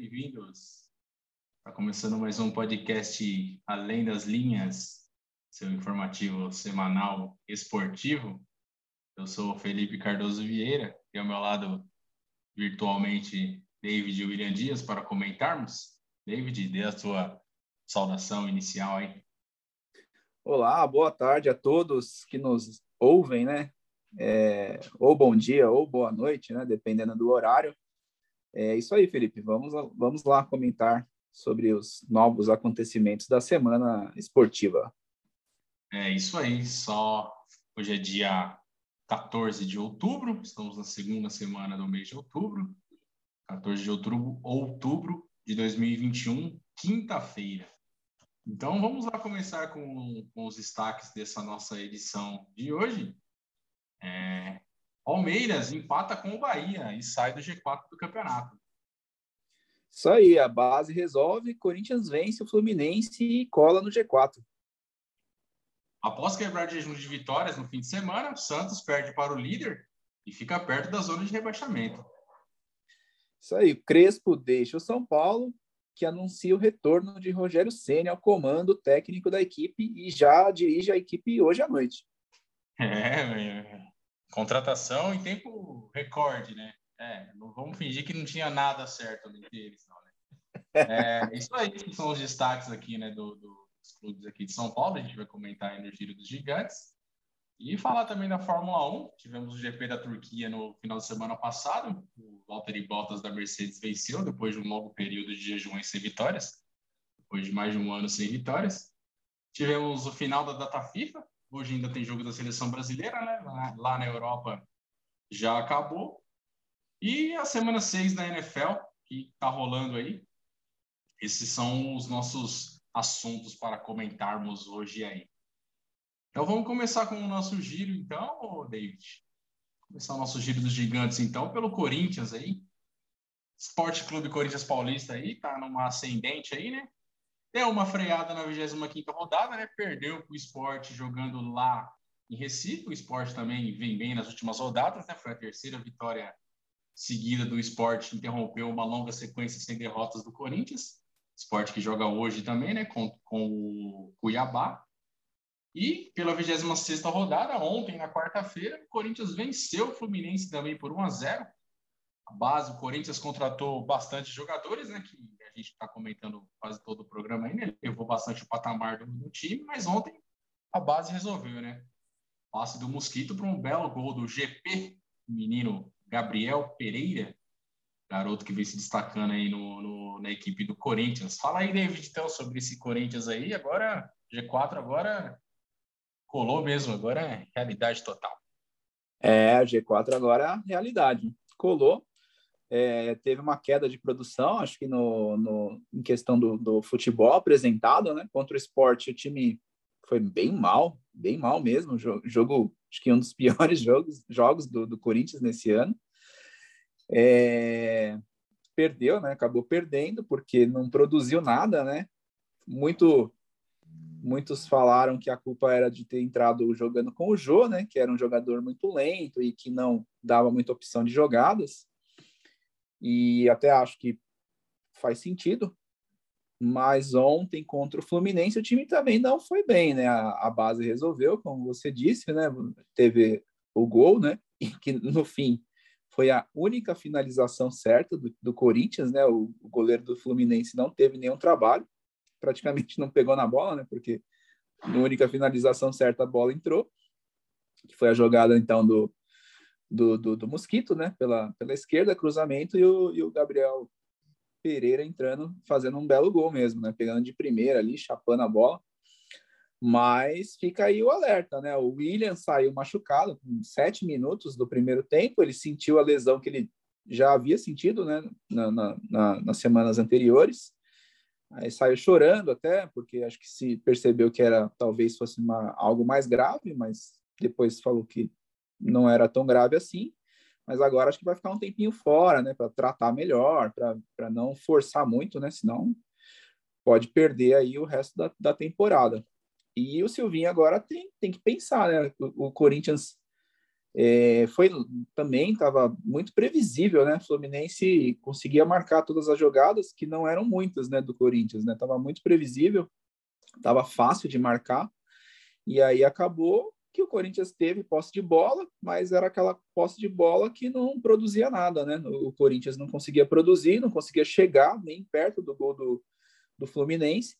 bem-vindos. Está começando mais um podcast Além das Linhas, seu informativo semanal esportivo. Eu sou Felipe Cardoso Vieira e ao meu lado, virtualmente, David William Dias para comentarmos. David, dê a sua saudação inicial aí. Olá, boa tarde a todos que nos ouvem, né? É, ou bom dia ou boa noite, né? Dependendo do horário. É isso aí, Felipe. Vamos, vamos lá comentar sobre os novos acontecimentos da semana esportiva. É isso aí. Só hoje é dia 14 de outubro, estamos na segunda semana do mês de outubro. 14 de outubro, outubro de 2021, quinta-feira. Então vamos lá começar com, com, os destaques dessa nossa edição de hoje. É, Palmeiras empata com o Bahia e sai do G4 do campeonato. Isso aí, a base resolve, Corinthians vence o Fluminense e cola no G4. Após quebrar jejum de vitórias no fim de semana, Santos perde para o líder e fica perto da zona de rebaixamento. Isso aí, Crespo deixa o São Paulo, que anuncia o retorno de Rogério Ceni ao comando técnico da equipe e já dirige a equipe hoje à noite. É, Contratação em tempo recorde, né? É, não vamos fingir que não tinha nada certo entre eles, não, né? É, isso aí que são os destaques aqui, né, do, do, dos clubes aqui de São Paulo. A gente vai comentar aí no Giro dos Gigantes. E falar também da Fórmula 1. Tivemos o GP da Turquia no final de semana passado. O Valtteri Bottas da Mercedes venceu depois de um longo período de jejum sem vitórias. Depois de mais de um ano sem vitórias. Tivemos o final da data FIFA, Hoje ainda tem jogo da seleção brasileira, né? Lá, na Europa já acabou. E a semana 6 da NFL, que está rolando aí. Esses são os nossos assuntos para comentarmos hoje aí. Então vamos começar com o nosso giro, então, David. Começar o nosso giro dos gigantes, então, pelo Corinthians aí. Esporte Clube Corinthians Paulista aí, tá numa ascendente aí, né? Deu uma freada na 25 rodada, né? Perdeu para o esporte jogando lá em Recife. O esporte também vem bem nas últimas rodadas, né? Foi a terceira vitória seguida do esporte, interrompeu uma longa sequência sem derrotas do Corinthians. Esporte que joga hoje também, né? Com, com o Cuiabá. E pela 26 rodada, ontem, na quarta-feira, o Corinthians venceu o Fluminense também por 1 a 0 A base, o Corinthians contratou bastante jogadores, né? Que a gente está comentando quase todo o programa aí, né? levou bastante o patamar do, do, time, mas ontem a base resolveu, né? Passe do Mosquito para um belo gol do GP, menino Gabriel Pereira, garoto que vem se destacando aí no, no, na equipe do Corinthians. Fala aí, David, então, sobre esse Corinthians aí. Agora, G4 agora colou mesmo, agora é realidade total. É, G4 agora é realidade. Colou, é, teve uma queda de produção, acho que no, no em questão do, do, futebol apresentado, né? Contra o esporte, o time foi bem mal, bem mal mesmo. Jogo, jogo acho que um dos piores jogos, jogos do, do Corinthians nesse ano. É, perdeu, né? Acabou perdendo porque não produziu nada, né? Muito, muitos falaram que a culpa era de ter entrado jogando com o Jô, né? Que era um jogador muito lento e que não dava muita opção de jogadas e até acho que faz sentido. Mas ontem contra o Fluminense o time também não foi bem, né? A, a base resolveu, como você disse, né? Teve o gol, né? E que no fim foi a única finalização certa do, do Corinthians, né? O, o, goleiro do Fluminense não teve nenhum trabalho, praticamente não pegou na bola, né? Porque na única finalização certa a bola entrou, que foi a jogada então do, do, do, do, Mosquito, né? Pela, pela esquerda, cruzamento, e o, e o Gabriel Pereira entrando, fazendo um belo gol mesmo, né? Pegando de primeira ali, chapando a bola. Mas fica aí o alerta, né? O William saiu machucado com sete minutos do primeiro tempo, ele sentiu a lesão que ele já havia sentido, né? Na, na, na, nas semanas anteriores. Aí saiu chorando até, porque acho que se percebeu que era talvez fosse uma, algo mais grave, mas depois falou que não era tão grave assim, mas agora acho que vai ficar um tempinho fora, né, para tratar melhor, para não forçar muito, né, senão pode perder aí o resto da, da temporada. E o Silvinho agora tem, tem que pensar, né, o, o Corinthians é, foi também estava muito previsível, né? Fluminense conseguia marcar todas as jogadas que não eram muitas, né, do Corinthians, né? Tava muito previsível, tava fácil de marcar e aí acabou que o Corinthians teve posse de bola, mas era aquela posse de bola que não produzia nada, né? O Corinthians não conseguia produzir, não conseguia chegar nem perto do gol do, do Fluminense.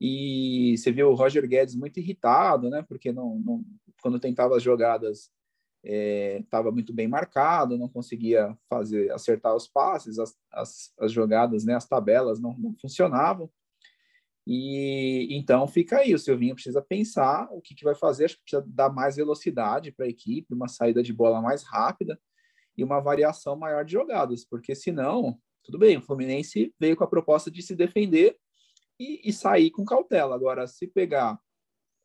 E você viu o Roger Guedes muito irritado, né? Porque não, não quando tentava as jogadas estava é, muito bem marcado, não conseguia fazer acertar os passes, as, as, as jogadas, né, as tabelas não, não, funcionavam. E então fica aí, o Silvinho precisa pensar o que, que vai fazer, acho que precisa dar mais velocidade para a equipe, uma saída de bola mais rápida e uma variação maior de jogadas, porque senão, tudo bem, o Fluminense veio com a proposta de se defender e, e sair com cautela. Agora, se pegar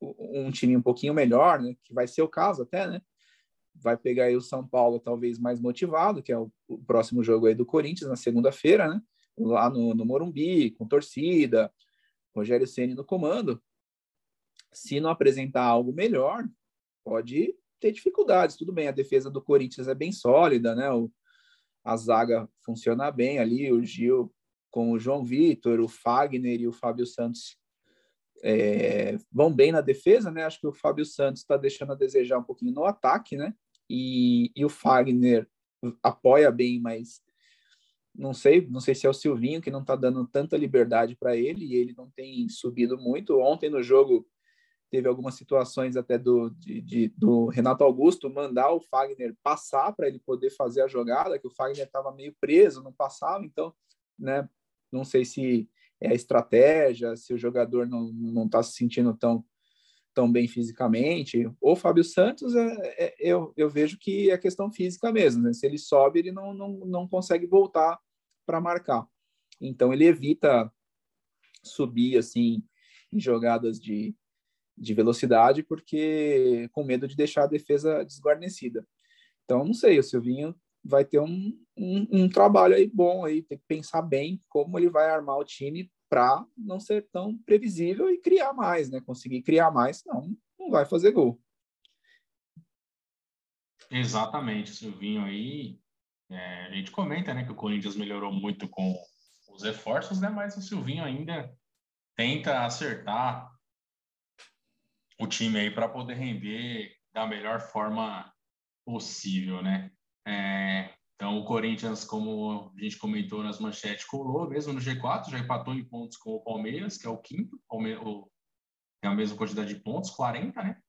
um time um pouquinho melhor, né, que vai ser o caso até, né, vai pegar aí o São Paulo talvez mais motivado, que é o, o próximo jogo aí do Corinthians na segunda-feira, né? Lá no, no, Morumbi, com torcida, Rogério Ceni no comando. Se não apresentar algo melhor, pode ter dificuldades. Tudo bem, a defesa do Corinthians é bem sólida, né? O, a zaga funciona bem ali, o Gil com o João Vitor, o Fagner e o Fábio Santos é, vão bem na defesa, né? Acho que o Fábio Santos está deixando a desejar um pouquinho no ataque, né? E, e o Fagner apoia bem, mas não sei, não sei se é o Silvinho que não está dando tanta liberdade para ele e ele não tem subido muito. Ontem no jogo teve algumas situações até do, de, de, do Renato Augusto mandar o Fagner passar para ele poder fazer a jogada, que o Fagner estava meio preso, não passava, então, né, não sei se é a estratégia, se o jogador não está se sentindo tão tão bem fisicamente. O Fábio Santos, é, é, eu, eu vejo que é questão física mesmo. Né? Se ele sobe, ele não, não, não consegue voltar para marcar. Então, ele evita subir assim em jogadas de, de velocidade, porque com medo de deixar a defesa desguarnecida. Então, não sei, o Silvinho vai ter um, um, um trabalho aí bom aí, tem que pensar bem como ele vai armar o time para não ser tão previsível e criar mais, né? Conseguir criar mais, não, não vai fazer gol. Exatamente, Silvinho aí. É, a gente comenta, né, que o Corinthians melhorou muito com os reforços, né? Mas o Silvinho ainda tenta acertar o time aí para poder render da melhor forma possível, né? É, então, o Corinthians, como a gente comentou nas manchetes, colou mesmo no G4, já empatou em pontos com o Palmeiras, que é o quinto, o, tem a mesma quantidade de pontos, 40, né?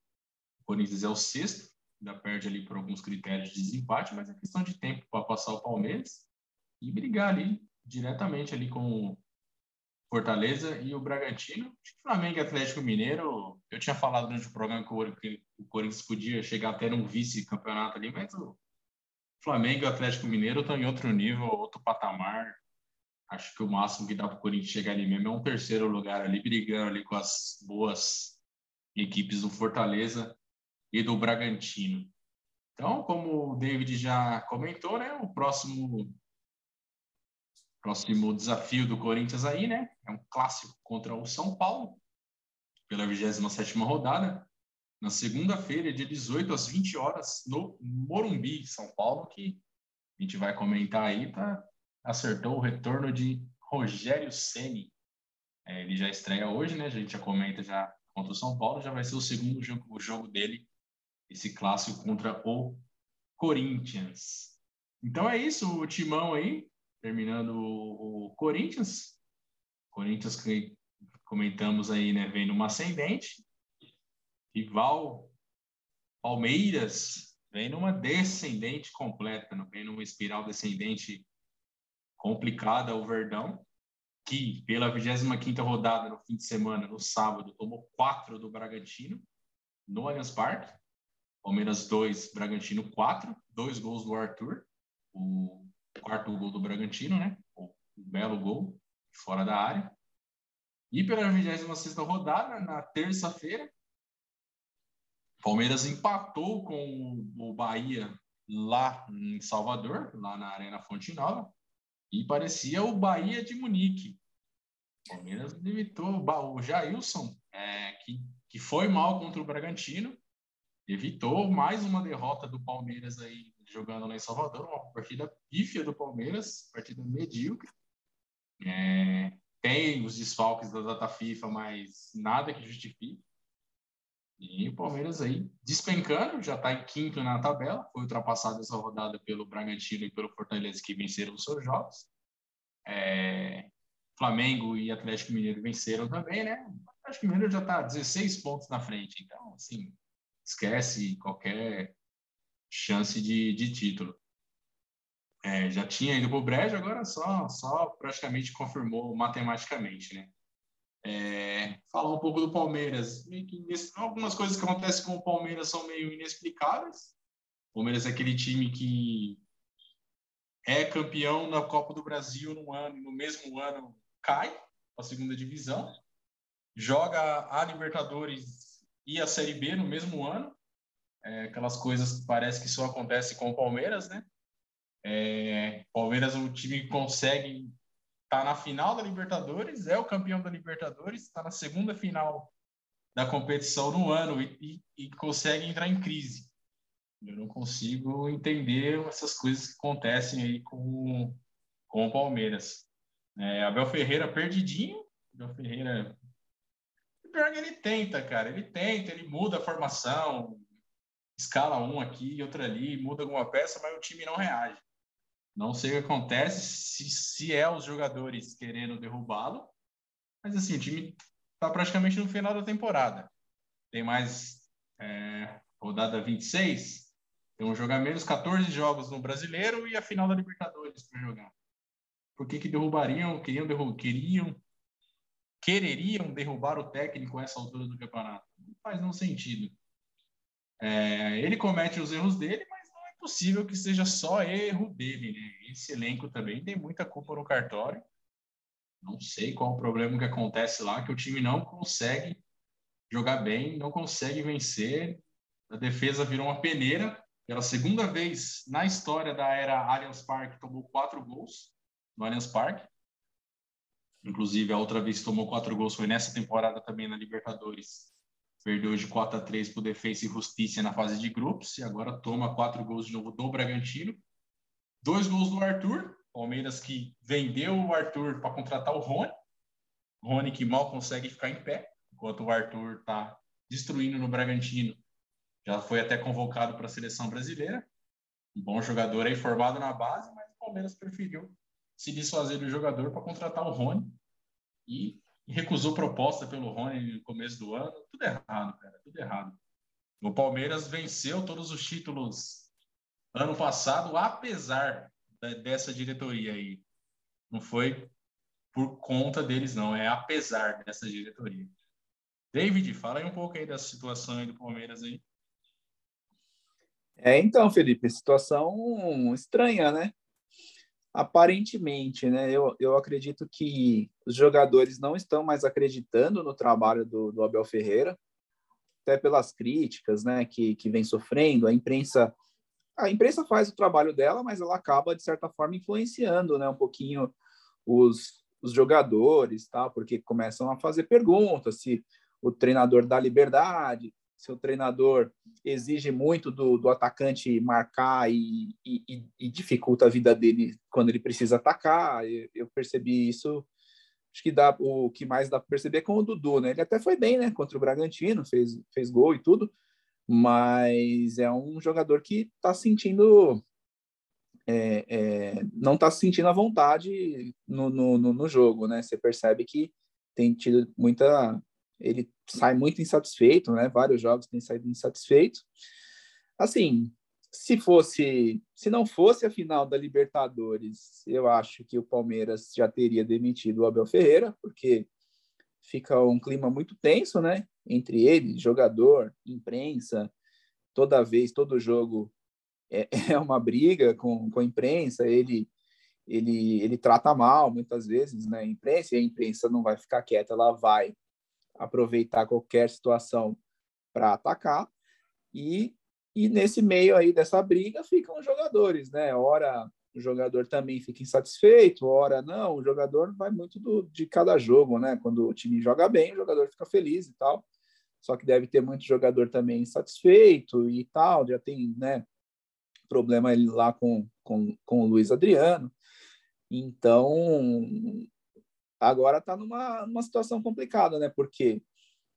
O Corinthians é o sexto, ainda perde ali por alguns critérios de desempate, mas é questão de tempo para passar o Palmeiras e brigar ali diretamente ali com o Fortaleza e o Bragantino. Acho que Flamengo e Atlético Mineiro, eu tinha falado durante o programa que o Corinthians podia chegar até num vice-campeonato ali, mas o Flamengo e Atlético Mineiro estão em outro nível, outro patamar. Acho que o máximo que dá para o Corinthians chegar ali mesmo é um terceiro lugar ali, brigando ali com as boas equipes do Fortaleza e do Bragantino. Então, como o David já comentou, né, o próximo próximo desafio do Corinthians aí, né, é um clássico contra o São Paulo pela 27ª rodada na segunda-feira, dia 18 às 20 horas, no Morumbi, São Paulo, que a gente vai comentar aí, tá? acertou o retorno de Rogério Ceni. É, ele já estreia hoje, né? A gente já comenta já contra o São Paulo, já vai ser o segundo jogo, o jogo dele, esse clássico contra o Corinthians. Então é isso, o timão aí, terminando o, Corinthians. Corinthians que comentamos aí, né, vem numa ascendente rival Palmeiras vem numa descendente completa, vem numa espiral descendente complicada o Verdão, que pela 25ª rodada no fim de semana, no sábado, tomou quatro do Bragantino no Allianz Parque. Palmeiras 2, Bragantino 4, dois gols do Arthur, o quarto gol do Bragantino, né? O belo gol fora da área. E pela 26ª rodada, na terça-feira, Palmeiras empatou com o Bahia lá em Salvador, lá na Arena Fonte Nova, e parecia o Bahia de Munique. Palmeiras limitou o Jailson, é, que, que foi mal contra o Bragantino, evitou mais uma derrota do Palmeiras aí jogando lá em Salvador, uma partida pífia do Palmeiras, partida medíocre. É, tem os desfalques da data FIFA, mas nada que justifique. E o Palmeiras aí despencando, já está em quinto na tabela, foi ultrapassado essa rodada pelo Bragantino e pelo Fortaleza que venceram os seus jogos. É, Flamengo e Atlético Mineiro venceram também, né? O Atlético Mineiro já está 16 pontos na frente, então, assim, esquece qualquer chance de, de título. É, já tinha ido para o Brejo, agora só, só praticamente confirmou matematicamente, né? É, falar um pouco do Palmeiras. Algumas coisas que acontecem com o Palmeiras são meio inexplicáveis. O Palmeiras é aquele time que é campeão da Copa do Brasil no ano, no mesmo ano cai para a segunda divisão, joga a Libertadores e a Série B no mesmo ano. É, aquelas coisas que parece que só acontece com o Palmeiras, né? É, Palmeiras, o time consegue estar tá na final da Libertadores, é o campeão da Libertadores, está na segunda final da competição no ano e, e, e, consegue entrar em crise. Eu não consigo entender essas coisas que acontecem aí com, com o Palmeiras. É, Abel Ferreira perdidinho. Abel Ferreira. Pior que ele tenta, cara. Ele tenta, ele muda a formação, escala um aqui, outro ali, muda alguma peça, mas o time não reage. Não sei o que acontece, se, se é os jogadores querendo derrubá-lo, mas assim, o time está praticamente no final da temporada. Tem mais é, rodada 26, tem um jogar menos 14 jogos no Brasileiro e a final da Libertadores para jogar por que, que derrubariam, queriam, derru queriam, quereriam derrubar o técnico a essa altura do campeonato? Não faz nenhum sentido. É, ele comete os erros dele, mas não é possível que seja só erro dele, né? Esse elenco também tem muita culpa no cartório. Não sei qual o problema que acontece lá, que o time não consegue jogar bem, não consegue vencer. A defesa virou uma peneira. Pela segunda vez na história da era Allianz Parque, tomou quatro gols no Allianz Parque. Inclusive, a outra vez que tomou quatro gols foi nessa temporada também na Libertadores. Perdeu de 4 a 3 para o Defensa e Justiça na fase de grupos. E agora toma quatro gols de novo do Bragantino. Dois gols do Arthur. Palmeiras que vendeu o Arthur para contratar o Rony. Rony que mal consegue ficar em pé. Enquanto o Arthur está destruindo no Bragantino. Já foi até convocado para a seleção brasileira. Um bom jogador aí, formado na base, mas o Palmeiras preferiu se desfazer do jogador para contratar o Rony e recusou proposta pelo Rony no começo do ano. Tudo errado, cara, tudo errado. O Palmeiras venceu todos os títulos ano passado, apesar dessa diretoria aí. Não foi por conta deles, não, é apesar dessa diretoria. David, fala aí um pouco aí da situação aí do Palmeiras aí. É, então, Felipe, situação estranha, né? Aparentemente, né? Eu, eu acredito que os jogadores não estão mais acreditando no trabalho do, do Abel Ferreira, até pelas críticas, né? Que, que vem sofrendo. A imprensa, a imprensa faz o trabalho dela, mas ela acaba de certa forma influenciando, né? Um pouquinho os, os jogadores, tá? Porque começam a fazer perguntas se o treinador dá liberdade, seu treinador exige muito do, do atacante marcar e, e, e, dificulta a vida dele quando ele precisa atacar. Eu, eu, percebi isso. Acho que dá o que mais dá para perceber é com o Dudu, né? Ele até foi bem, né? Contra o Bragantino, fez, fez gol e tudo, mas é um jogador que está sentindo é, é, não está se sentindo à vontade no, no, no, jogo, né? Você percebe que tem tido muita ele sai muito insatisfeito, né? Vários jogos tem saído insatisfeito. Assim, se fosse, se não fosse a final da Libertadores, eu acho que o Palmeiras já teria demitido o Abel Ferreira, porque fica um clima muito tenso, né? Entre ele, jogador, imprensa, toda vez, todo jogo é, é uma briga com, com a imprensa. Ele ele ele trata mal muitas vezes, né? A imprensa e a imprensa não vai ficar quieta, ela vai aproveitar qualquer situação para atacar. E, e nesse meio aí dessa briga ficam os jogadores, né? Ora o jogador também fica insatisfeito, ora não, o jogador vai muito do, de cada jogo, né? Quando o time joga bem, o jogador fica feliz e tal. só que deve ter muito jogador também insatisfeito e tal, já tem, né, problema lá com, com, com o Luiz Adriano. Então, agora está numa, numa situação complicada, né? Porque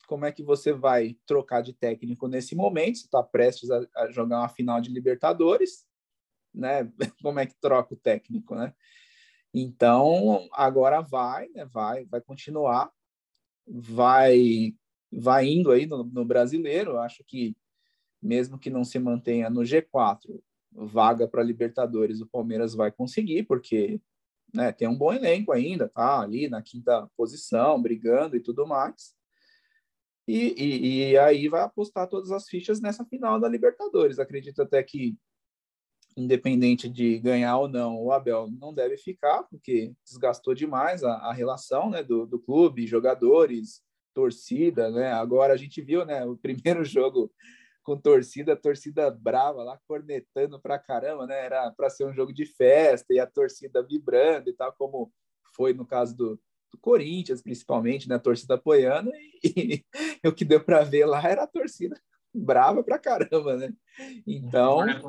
como é que você vai trocar de técnico nesse momento? Você está prestes a, a, jogar uma final de Libertadores, né? Como é que troca o técnico, né? Então agora vai, né? Vai, vai continuar, vai, vai indo aí no, no brasileiro. Acho que mesmo que não se mantenha no G4, vaga para Libertadores, o Palmeiras vai conseguir, porque né, tem um bom elenco ainda, tá ali na quinta posição, brigando e tudo mais. E, e, e, aí vai apostar todas as fichas nessa final da Libertadores. Acredito até que, independente de ganhar ou não, o Abel não deve ficar, porque desgastou demais a, a relação né, do, do clube, jogadores, torcida. Né? Agora a gente viu né, o primeiro jogo com torcida, torcida brava lá, cornetando pra caramba, né? Era para ser um jogo de festa e a torcida vibrando e tal, como foi no caso do, do Corinthians, principalmente, né? A torcida apoiando, e, e o que deu para ver lá era a torcida brava pra caramba, né? Então. É...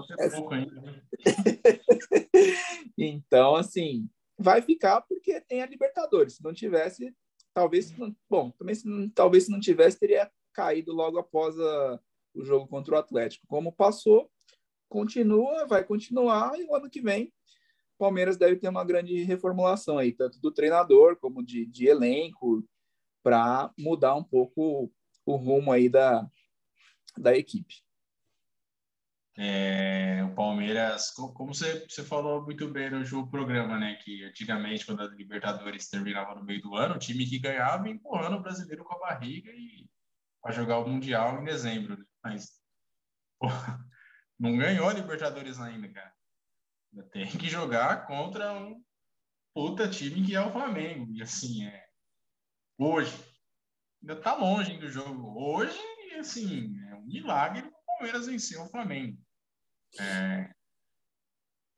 então, assim, vai ficar porque tem a Libertadores. Se não tivesse, talvez. Bom, também se não, talvez se não tivesse, teria caído logo após a, o jogo contra o Atlético. Como passou, continua, vai continuar, e o ano que vem o Palmeiras deve ter uma grande reformulação aí, tanto do treinador como de, de elenco, para mudar um pouco o rumo aí da, da equipe. É, o Palmeiras, como você, você falou muito bem no jogo programa, né? Que antigamente, quando a Libertadores terminava no meio do ano, o time que ganhava empurrando o brasileiro com a barriga e para jogar o Mundial em dezembro. Né? Mas pô, não ganhou a Libertadores ainda, cara. Tem que jogar contra um puta time que é o Flamengo. E assim, é. Hoje, ainda tá longe do jogo. Hoje, assim, é um milagre o Palmeiras vencer o Flamengo. É,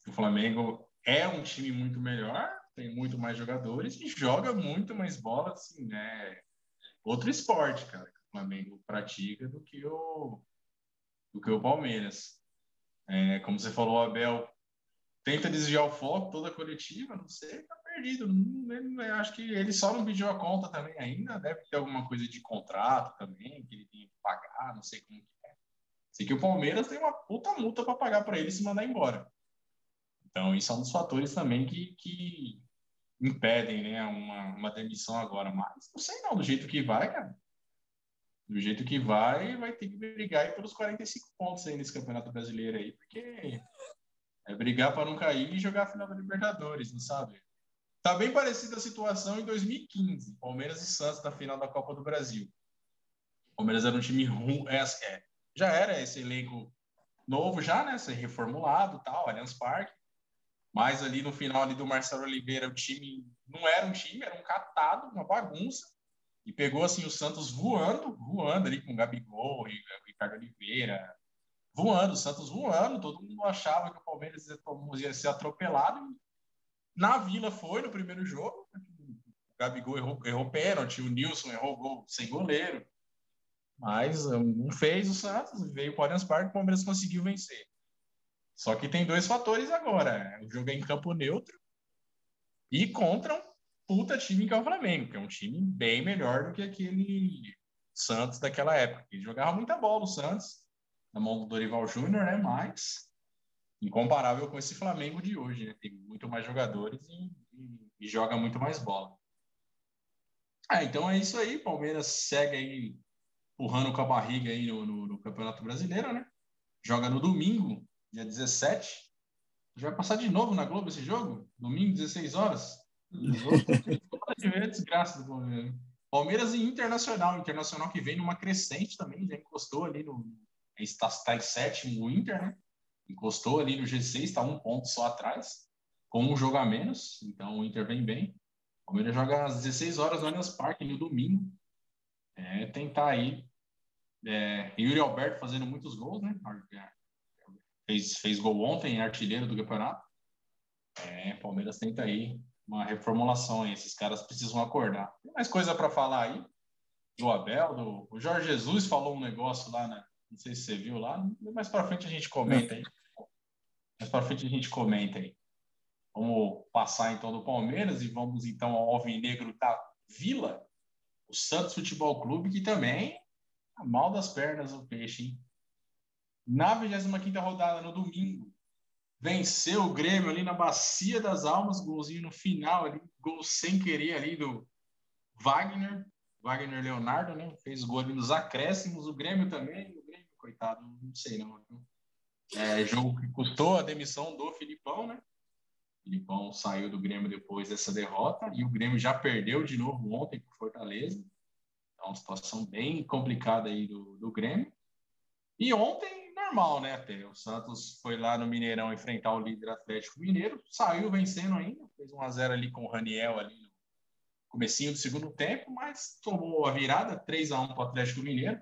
o Flamengo é um time muito melhor, tem muito mais jogadores e joga muito mais bola, assim, né? Outro esporte, cara. Flamengo pratica do que o, do que o Palmeiras. É, como você falou, o Abel tenta desviar o foco toda a coletiva, não sei, tá perdido. Não, acho que ele só não pediu a conta também ainda, deve ter alguma coisa de contrato também, que ele tem que pagar, não sei como que é. Sei que o Palmeiras tem uma puta multa para pagar para ele se mandar embora. Então, isso é um dos fatores também que, que impedem né, uma, uma demissão agora. Mas não sei não, do jeito que vai, cara do jeito que vai, vai ter que brigar aí pelos 45 pontos aí nesse Campeonato Brasileiro aí, porque é brigar para não cair e jogar a final da Libertadores, não sabe? Tá bem parecida a situação em 2015, Palmeiras e Santos na final da Copa do Brasil. O Palmeiras era um time ruim, é, é, já era esse elenco novo já, né, ser reformulado, tal, Allianz Parque. Mas ali no final ali do Marcelo Oliveira, o time não era um time, era um catado, uma bagunça e pegou assim o Santos voando, voando ali com o Gabigol e o Ricardo Oliveira, voando, o Santos voando, todo mundo achava que o Palmeiras ia ser atropelado. Na Vila foi no primeiro jogo, o Gabigol errou, errou pênalti, o Nilson errou gol sem goleiro, mas não fez o Santos, veio o Allianz Parque, o Palmeiras conseguiu vencer. Só que tem dois fatores agora, o jogo é em campo neutro e contra um puta time que é o Flamengo, que é um time bem melhor do que aquele Santos daquela época. Ele jogava muita bola o Santos, na mão do Dorival Júnior, né? Mas incomparável com esse Flamengo de hoje, né? Tem muito mais jogadores e, e, e joga muito mais bola. Ah, então é isso aí. Palmeiras segue aí empurrando com a barriga aí no, no, no Campeonato Brasileiro, né? Joga no domingo, dia 17. Já vai passar de novo na Globo esse jogo? Domingo, 16 horas? Desgraça do Palmeiras. Palmeiras e Internacional. Internacional que vem numa crescente também, já encostou ali no. Está, está em sétimo o Inter, né? Encostou ali no G6, está um ponto só atrás, com um jogo a menos. Então o Inter vem bem. O Palmeiras joga às 16 horas no Allianz Parque no domingo. É, tentar aí. É, Yuri Alberto fazendo muitos gols, né? Fez, fez gol ontem, artilheiro do campeonato. É, Palmeiras tenta aí uma reformulação aí. Esses caras precisam acordar. Tem mais coisa para falar aí? do Abel, do, o Jorge Jesus falou um negócio lá, né? não sei se você viu lá, mais para frente a gente comenta aí. Mais para frente a gente comenta aí. Vamos passar então do Palmeiras e vamos então ao Alvinegro da Vila, o Santos Futebol Clube, que também tá mal das pernas o peixe, hein? Na 25 rodada, no domingo, venceu o Grêmio ali na Bacia das Almas, golzinho no final ali, gol sem querer ali do Wagner, Wagner Leonardo, né? Fez gol ali nos acréscimos, o Grêmio também, o Grêmio, coitado, não sei não. É, jogo que custou a demissão do Filipão, né? O Filipão saiu do Grêmio depois dessa derrota e o Grêmio já perdeu de novo ontem por Fortaleza. Então, uma situação bem complicada aí do, do Grêmio. E ontem, normal, né? Até o Santos foi lá no Mineirão enfrentar o líder Atlético Mineiro, saiu vencendo ainda, fez 1 a 0 ali com o Raniel ali no comecinho do segundo tempo, mas tomou a virada, 3 a 1 para o Atlético Mineiro.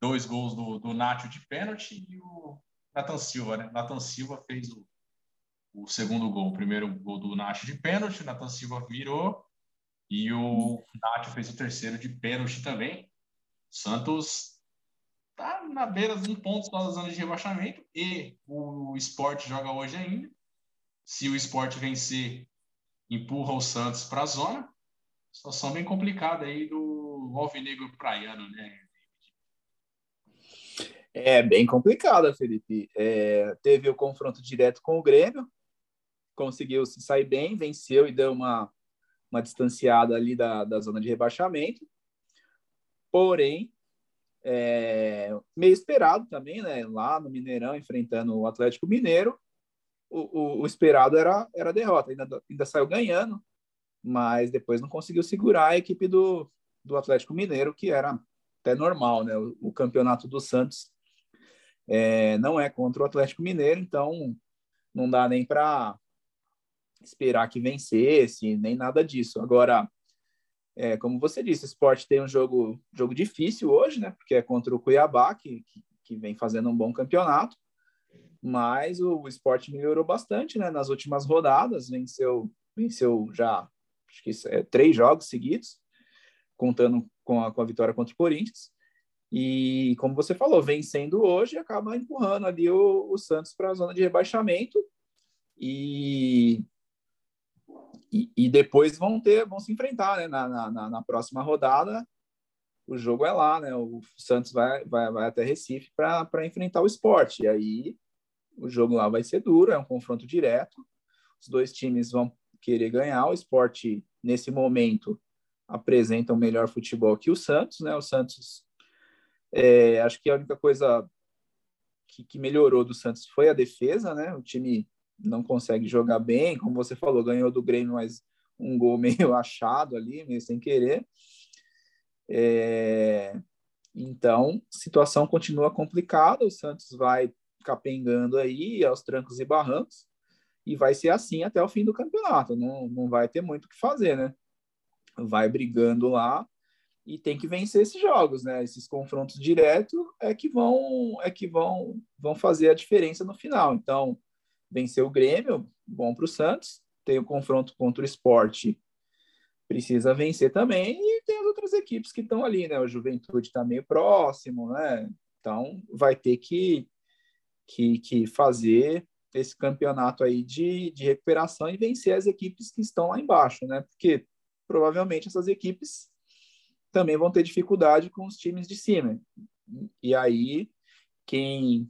Dois gols do, do Nacho de pênalti e o Nathan Silva, né? Nathan Silva fez o, o segundo gol. O primeiro gol do Nacho de pênalti, Nathan Silva virou e o Nacho fez o terceiro de pênalti também. Santos tá na beira de um ponto só da zona de rebaixamento e o esporte joga hoje ainda. Se o esporte vencer, empurra o Santos para a zona. Situação bem complicada aí do Alvinegro Praiano, né? É bem complicada, Felipe. É, teve o confronto direto com o Grêmio, conseguiu se sair bem, venceu e deu uma, uma distanciada ali da, da zona de rebaixamento. Porém, é, meio esperado também, né? Lá no Mineirão, enfrentando o Atlético Mineiro, o, o, o esperado era, era a derrota. Ainda, ainda saiu ganhando, mas depois não conseguiu segurar a equipe do, do Atlético Mineiro, que era até normal, né? O, o campeonato do Santos é, não é contra o Atlético Mineiro, então não dá nem para esperar que vencesse, nem nada disso. Agora, é, como você disse, o esporte tem um jogo, jogo difícil hoje, né? Porque é contra o Cuiabá, que, que, que vem fazendo um bom campeonato. Mas o, o esporte melhorou bastante, né? Nas últimas rodadas, venceu, venceu já acho que é, três jogos seguidos, contando com a, com a vitória contra o Corinthians. E, como você falou, vencendo hoje, acaba empurrando ali o, o Santos para a zona de rebaixamento. E e, depois vão ter, vão se enfrentar, né? Na, na, na, próxima rodada, o jogo é lá, né? O Santos vai, vai, vai até Recife para enfrentar o esporte. E aí o jogo lá vai ser duro, é um confronto direto. Os dois times vão querer ganhar. O esporte, nesse momento, apresenta o melhor futebol que o Santos, né? O Santos, é, acho que a única coisa que, que melhorou do Santos foi a defesa, né? O time não consegue jogar bem, como você falou, ganhou do Grêmio, mas um gol meio achado ali, meio sem querer. É... Então, situação continua complicada, o Santos vai capengando aí aos trancos e barrancos, e vai ser assim até o fim do campeonato, não, não vai ter muito o que fazer, né? Vai brigando lá e tem que vencer esses jogos, né? Esses confrontos diretos é que vão é que vão vão fazer a diferença no final. Então, venceu o Grêmio, bom para o Santos. Tem o confronto contra o esporte, precisa vencer também. E tem as outras equipes que estão ali, né? O Juventude está meio próximo, né? Então vai ter que, que, que fazer esse campeonato aí de, de recuperação e vencer as equipes que estão lá embaixo, né? Porque provavelmente essas equipes também vão ter dificuldade com os times de cima. E aí, quem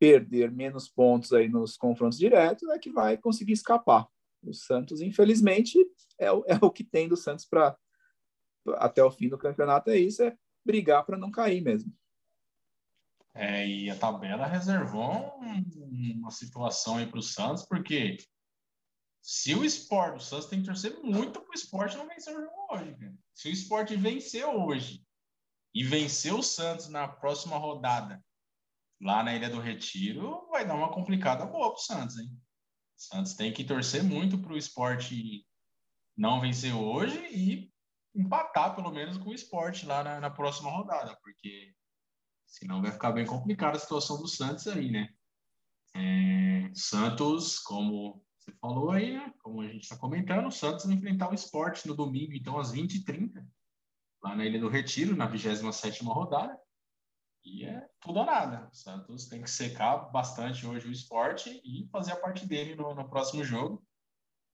perder menos pontos aí nos confrontos diretos, é que vai conseguir escapar. O Santos, infelizmente, é o, é o que tem do Santos para até o fim do campeonato, é isso, é brigar para não cair mesmo. É, e a tabela reservou uma situação aí para o Santos, porque se o esporte, o Santos tem que torcer muito para o esporte não vencer o jogo hoje. Cara. Se o esporte vencer hoje e vencer o Santos na próxima rodada lá na Ilha do Retiro, vai dar uma complicada boa para o Santos, hein? O Santos tem que torcer muito para o esporte não vencer hoje e empatar pelo menos com o esporte lá na, na, próxima rodada, porque senão vai ficar bem complicada a situação do Santos aí, né? É, Santos, como você falou aí, né? Como a gente está comentando, o Santos vai enfrentar o esporte no domingo, então às 20h30. lá na Ilha do Retiro, na 27 rodada. E é tudo ou nada. O Santos tem que secar bastante hoje o esporte e fazer a parte dele no, no próximo jogo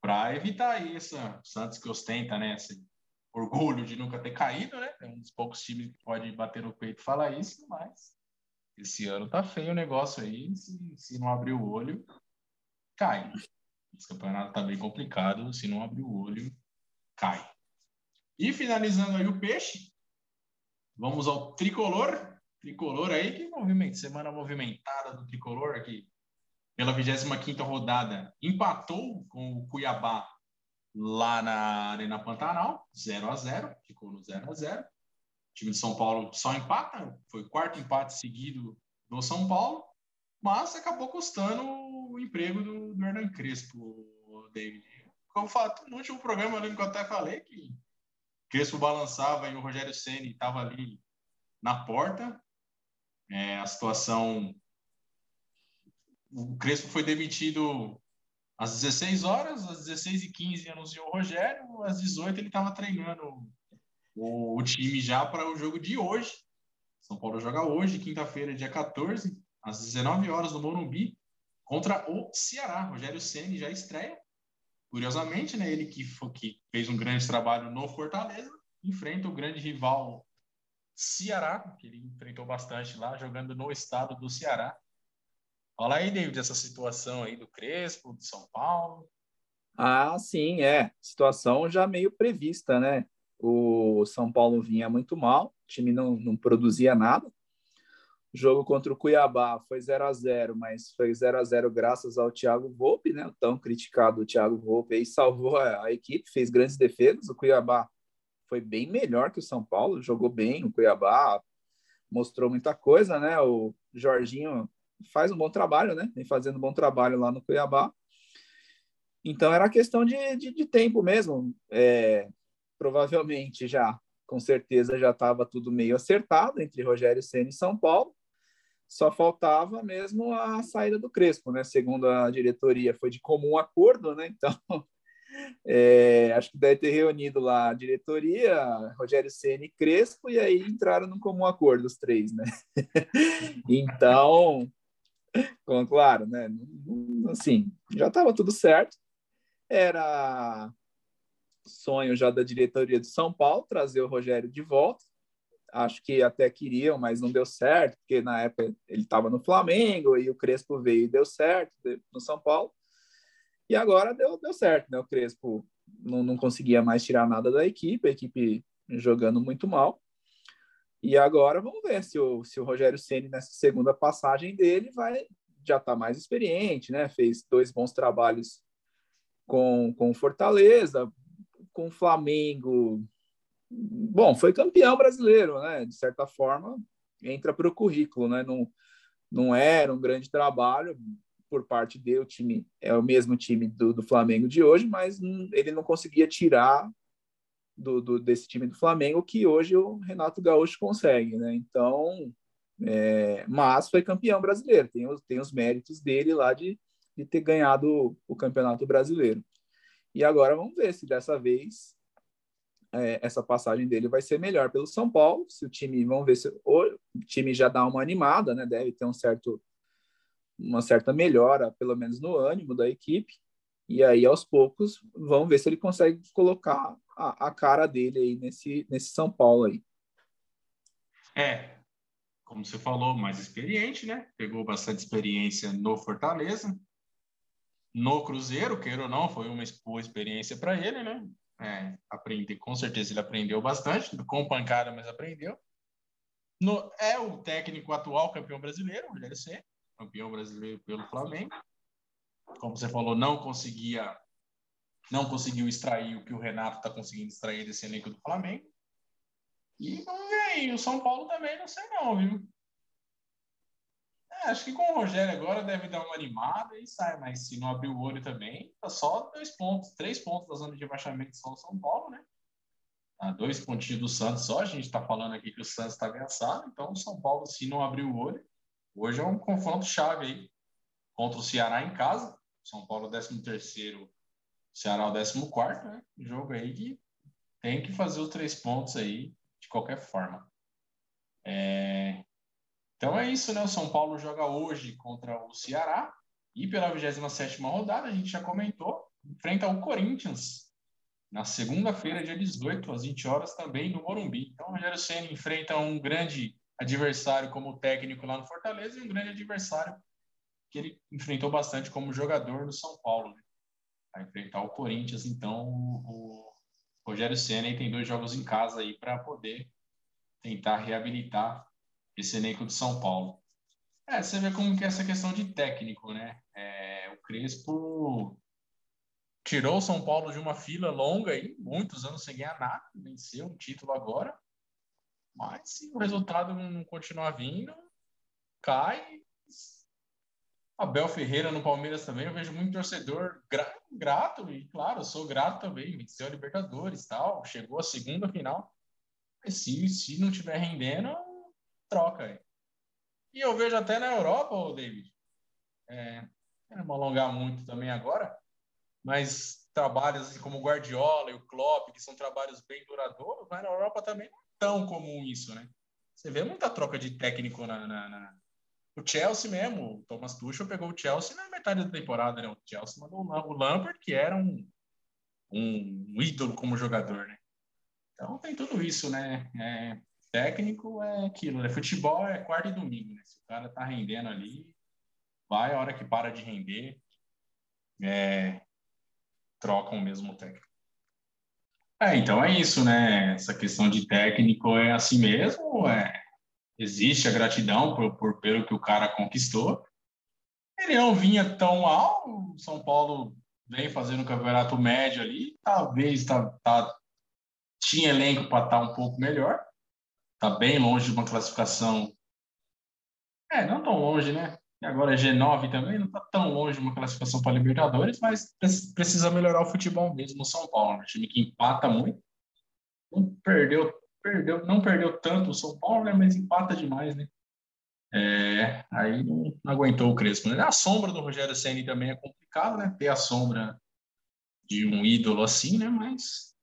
para evitar isso. O Santos que ostenta né, esse orgulho de nunca ter caído, né? É um dos poucos times que pode bater no peito e falar isso, mas esse ano tá feio o negócio aí. Se, se não abrir o olho, cai. Esse campeonato tá bem complicado. Se não abrir o olho, cai. E finalizando aí o peixe, vamos ao tricolor. Tricolor aí, que movimento, semana movimentada do tricolor aqui. Pela 25 rodada, empatou com o Cuiabá lá na Arena Pantanal, 0 a 0 ficou no 0 a 0 O time de São Paulo só empata, foi o quarto empate seguido do São Paulo, mas acabou custando o emprego do, do Hernan Crespo, David. Como fato, no último programa eu lembro que eu até falei que Crespo balançava e o Rogério Ceni estava ali na porta. É, a situação. O Crespo foi demitido às 16 horas, às 16 e 15 anunciou o Rogério, às 18 ele estava treinando o, o, time já para o jogo de hoje. São Paulo joga hoje, quinta-feira, dia 14, às 19 horas no Morumbi, contra o Ceará. Rogério Ceni já estreia. Curiosamente, né, ele que, que fez um grande trabalho no Fortaleza, enfrenta o grande rival Ceará, que ele enfrentou bastante lá, jogando no estado do Ceará. Fala aí, David, essa situação aí do Crespo, de São Paulo. Ah, sim, é. Situação já meio prevista, né? O São Paulo vinha muito mal, o time não, não produzia nada. O jogo contra o Cuiabá foi 0 a 0 mas foi 0 a 0 graças ao Thiago Volpe, né? O tão criticado Thiago Volpe aí salvou a, a, equipe, fez grandes defesas. O Cuiabá foi bem melhor que o São Paulo, jogou bem. O Cuiabá mostrou muita coisa, né? O Jorginho faz um bom trabalho, né? Vem fazendo um bom trabalho lá no Cuiabá. Então era questão de, de, de tempo mesmo. É, provavelmente já, com certeza, já estava tudo meio acertado entre Rogério Senna e São Paulo. Só faltava mesmo a saída do Crespo, né? Segundo a diretoria, foi de comum acordo, né? Então, é, acho que deve ter reunido lá a diretoria, Rogério Ceni e Crespo, e aí entraram num comum acordo os três, né? então, claro, né? Assim, já estava tudo certo. Era sonho já da diretoria de São Paulo trazer o Rogério de volta acho que até queriam, mas não deu certo, porque na época ele estava no Flamengo e o Crespo veio e deu certo no São Paulo. E agora deu, deu certo, né? O Crespo não, não conseguia mais tirar nada da equipe, a equipe jogando muito mal. E agora vamos ver se o, se o Rogério Ceni nessa segunda passagem dele vai já está mais experiente, né? Fez dois bons trabalhos com com Fortaleza, com Flamengo bom, foi campeão brasileiro, né? De certa forma, entra para o currículo, né? Não, não era um grande trabalho por parte dele, o time é o mesmo time do, do Flamengo de hoje, mas ele não conseguia tirar do, do, desse time do Flamengo que hoje o Renato Gaúcho consegue, né? Então, é, mas foi campeão brasileiro, tem os, tem os méritos dele lá de, de ter ganhado o, o campeonato brasileiro. E agora vamos ver se dessa vez é, essa passagem dele vai ser melhor pelo São Paulo. Se o time, vamos ver se o time já dá uma animada, né? Deve ter um certo, uma certa melhora, pelo menos no ânimo da equipe. E aí, aos poucos, vamos ver se ele consegue colocar a, a cara dele aí nesse, nesse São Paulo aí. É, como você falou, mais experiente, né? Pegou bastante experiência no Fortaleza. No Cruzeiro, queira ou não, foi uma boa experiência para ele, né? é, aprender, com certeza ele aprendeu bastante, com pancada, mas aprendeu. No, é o técnico atual campeão brasileiro, Rogério Ceni, campeão brasileiro pelo Flamengo. Como você falou, não conseguia, não conseguiu extrair o que o Renato está conseguindo extrair desse elenco do Flamengo. E vamos ver aí, o São Paulo também não sei não, viu? É, acho que com o Rogério agora deve dar uma animada e sai, mas se não abrir o olho também, tá só dois pontos, três pontos da zona de rebaixamento só o São Paulo, né? Tá dois pontinhos do Santos só, a gente está falando aqui que o Santos está ameaçado, então o São Paulo, se não abrir o olho, hoje é um confronto chave aí contra o Ceará em casa, São Paulo 13 terceiro, Ceará o 14 quarto, né? Jogo aí que tem que fazer os três pontos aí de qualquer forma. É... Então é isso, né? O São Paulo joga hoje contra o Ceará e pela 27 rodada, a gente já comentou, enfrenta o Corinthians na segunda-feira, dia 18, às 20 horas, também no Morumbi. Então, o Rogério Senna enfrenta um grande adversário como técnico lá no Fortaleza e um grande adversário que ele enfrentou bastante como jogador no São Paulo. Né? Vai enfrentar o Corinthians, então o Rogério Senna tem dois jogos em casa aí para poder tentar reabilitar esse elenco de São Paulo. É, você vê como que é essa questão de técnico, né? É, o Crespo tirou o São Paulo de uma fila longa aí, muitos anos sem ganhar nada, venceu um título agora. Mas se o resultado não continuar vindo, cai. Abel Ferreira no Palmeiras também, eu vejo muito torcedor gra grato, e claro, sou grato também, venceu a Libertadores tal, chegou a segunda final. Mas se, se não estiver rendendo, troca aí. E eu vejo até na Europa, o David, é, não me alongar muito também agora, mas trabalhos assim, como o Guardiola e o Klopp, que são trabalhos bem duradouros, mas na Europa também não tão comum isso, né? Você vê muita troca de técnico na, na, na... O Chelsea mesmo, o Thomas Tuchel pegou o Chelsea na metade da temporada, né? O Chelsea mandou o Lampard, que era um, um, ídolo como jogador, né? Então tem tudo isso, né? É, técnico é aquilo, né? Futebol é quarta e domingo, né? Se o cara tá rendendo ali, vai a hora que para de render, é, o mesmo técnico. É, então é isso, né? Essa questão de técnico é assim mesmo, é, existe a gratidão por, por pelo que o cara conquistou. Ele não vinha tão mal, o São Paulo vem fazendo um campeonato médio ali, talvez tá, tá tinha elenco para estar tá um pouco melhor, tá bem longe de uma classificação. É, não tão longe, né? Agora é G9 também, não está tão longe de uma classificação para Libertadores, mas precisa melhorar o futebol mesmo no São Paulo. Um time que empata muito, não perdeu, perdeu, não perdeu tanto o São Paulo, né, mas empata demais, né? É, aí não, não, aguentou o Crespo. Né? A sombra do Rogério Ceni também é complicado, né? Ter a sombra de um ídolo assim, né? Mas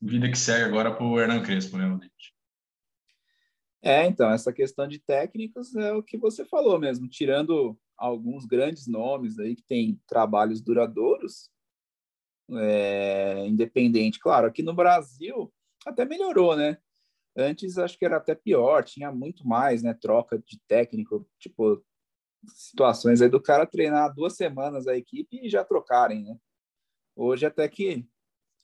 vida que segue agora para o Hernan Crespo, né, Rodrigo? É, então, essa questão de técnicos é o que você falou mesmo, tirando alguns grandes nomes aí que têm trabalhos duradouros, é, independente, claro, aqui no Brasil até melhorou, né? Antes acho que era até pior, tinha muito mais, né? Troca de técnico, tipo, situações aí do cara treinar duas semanas a equipe e já trocarem, né? Hoje até que,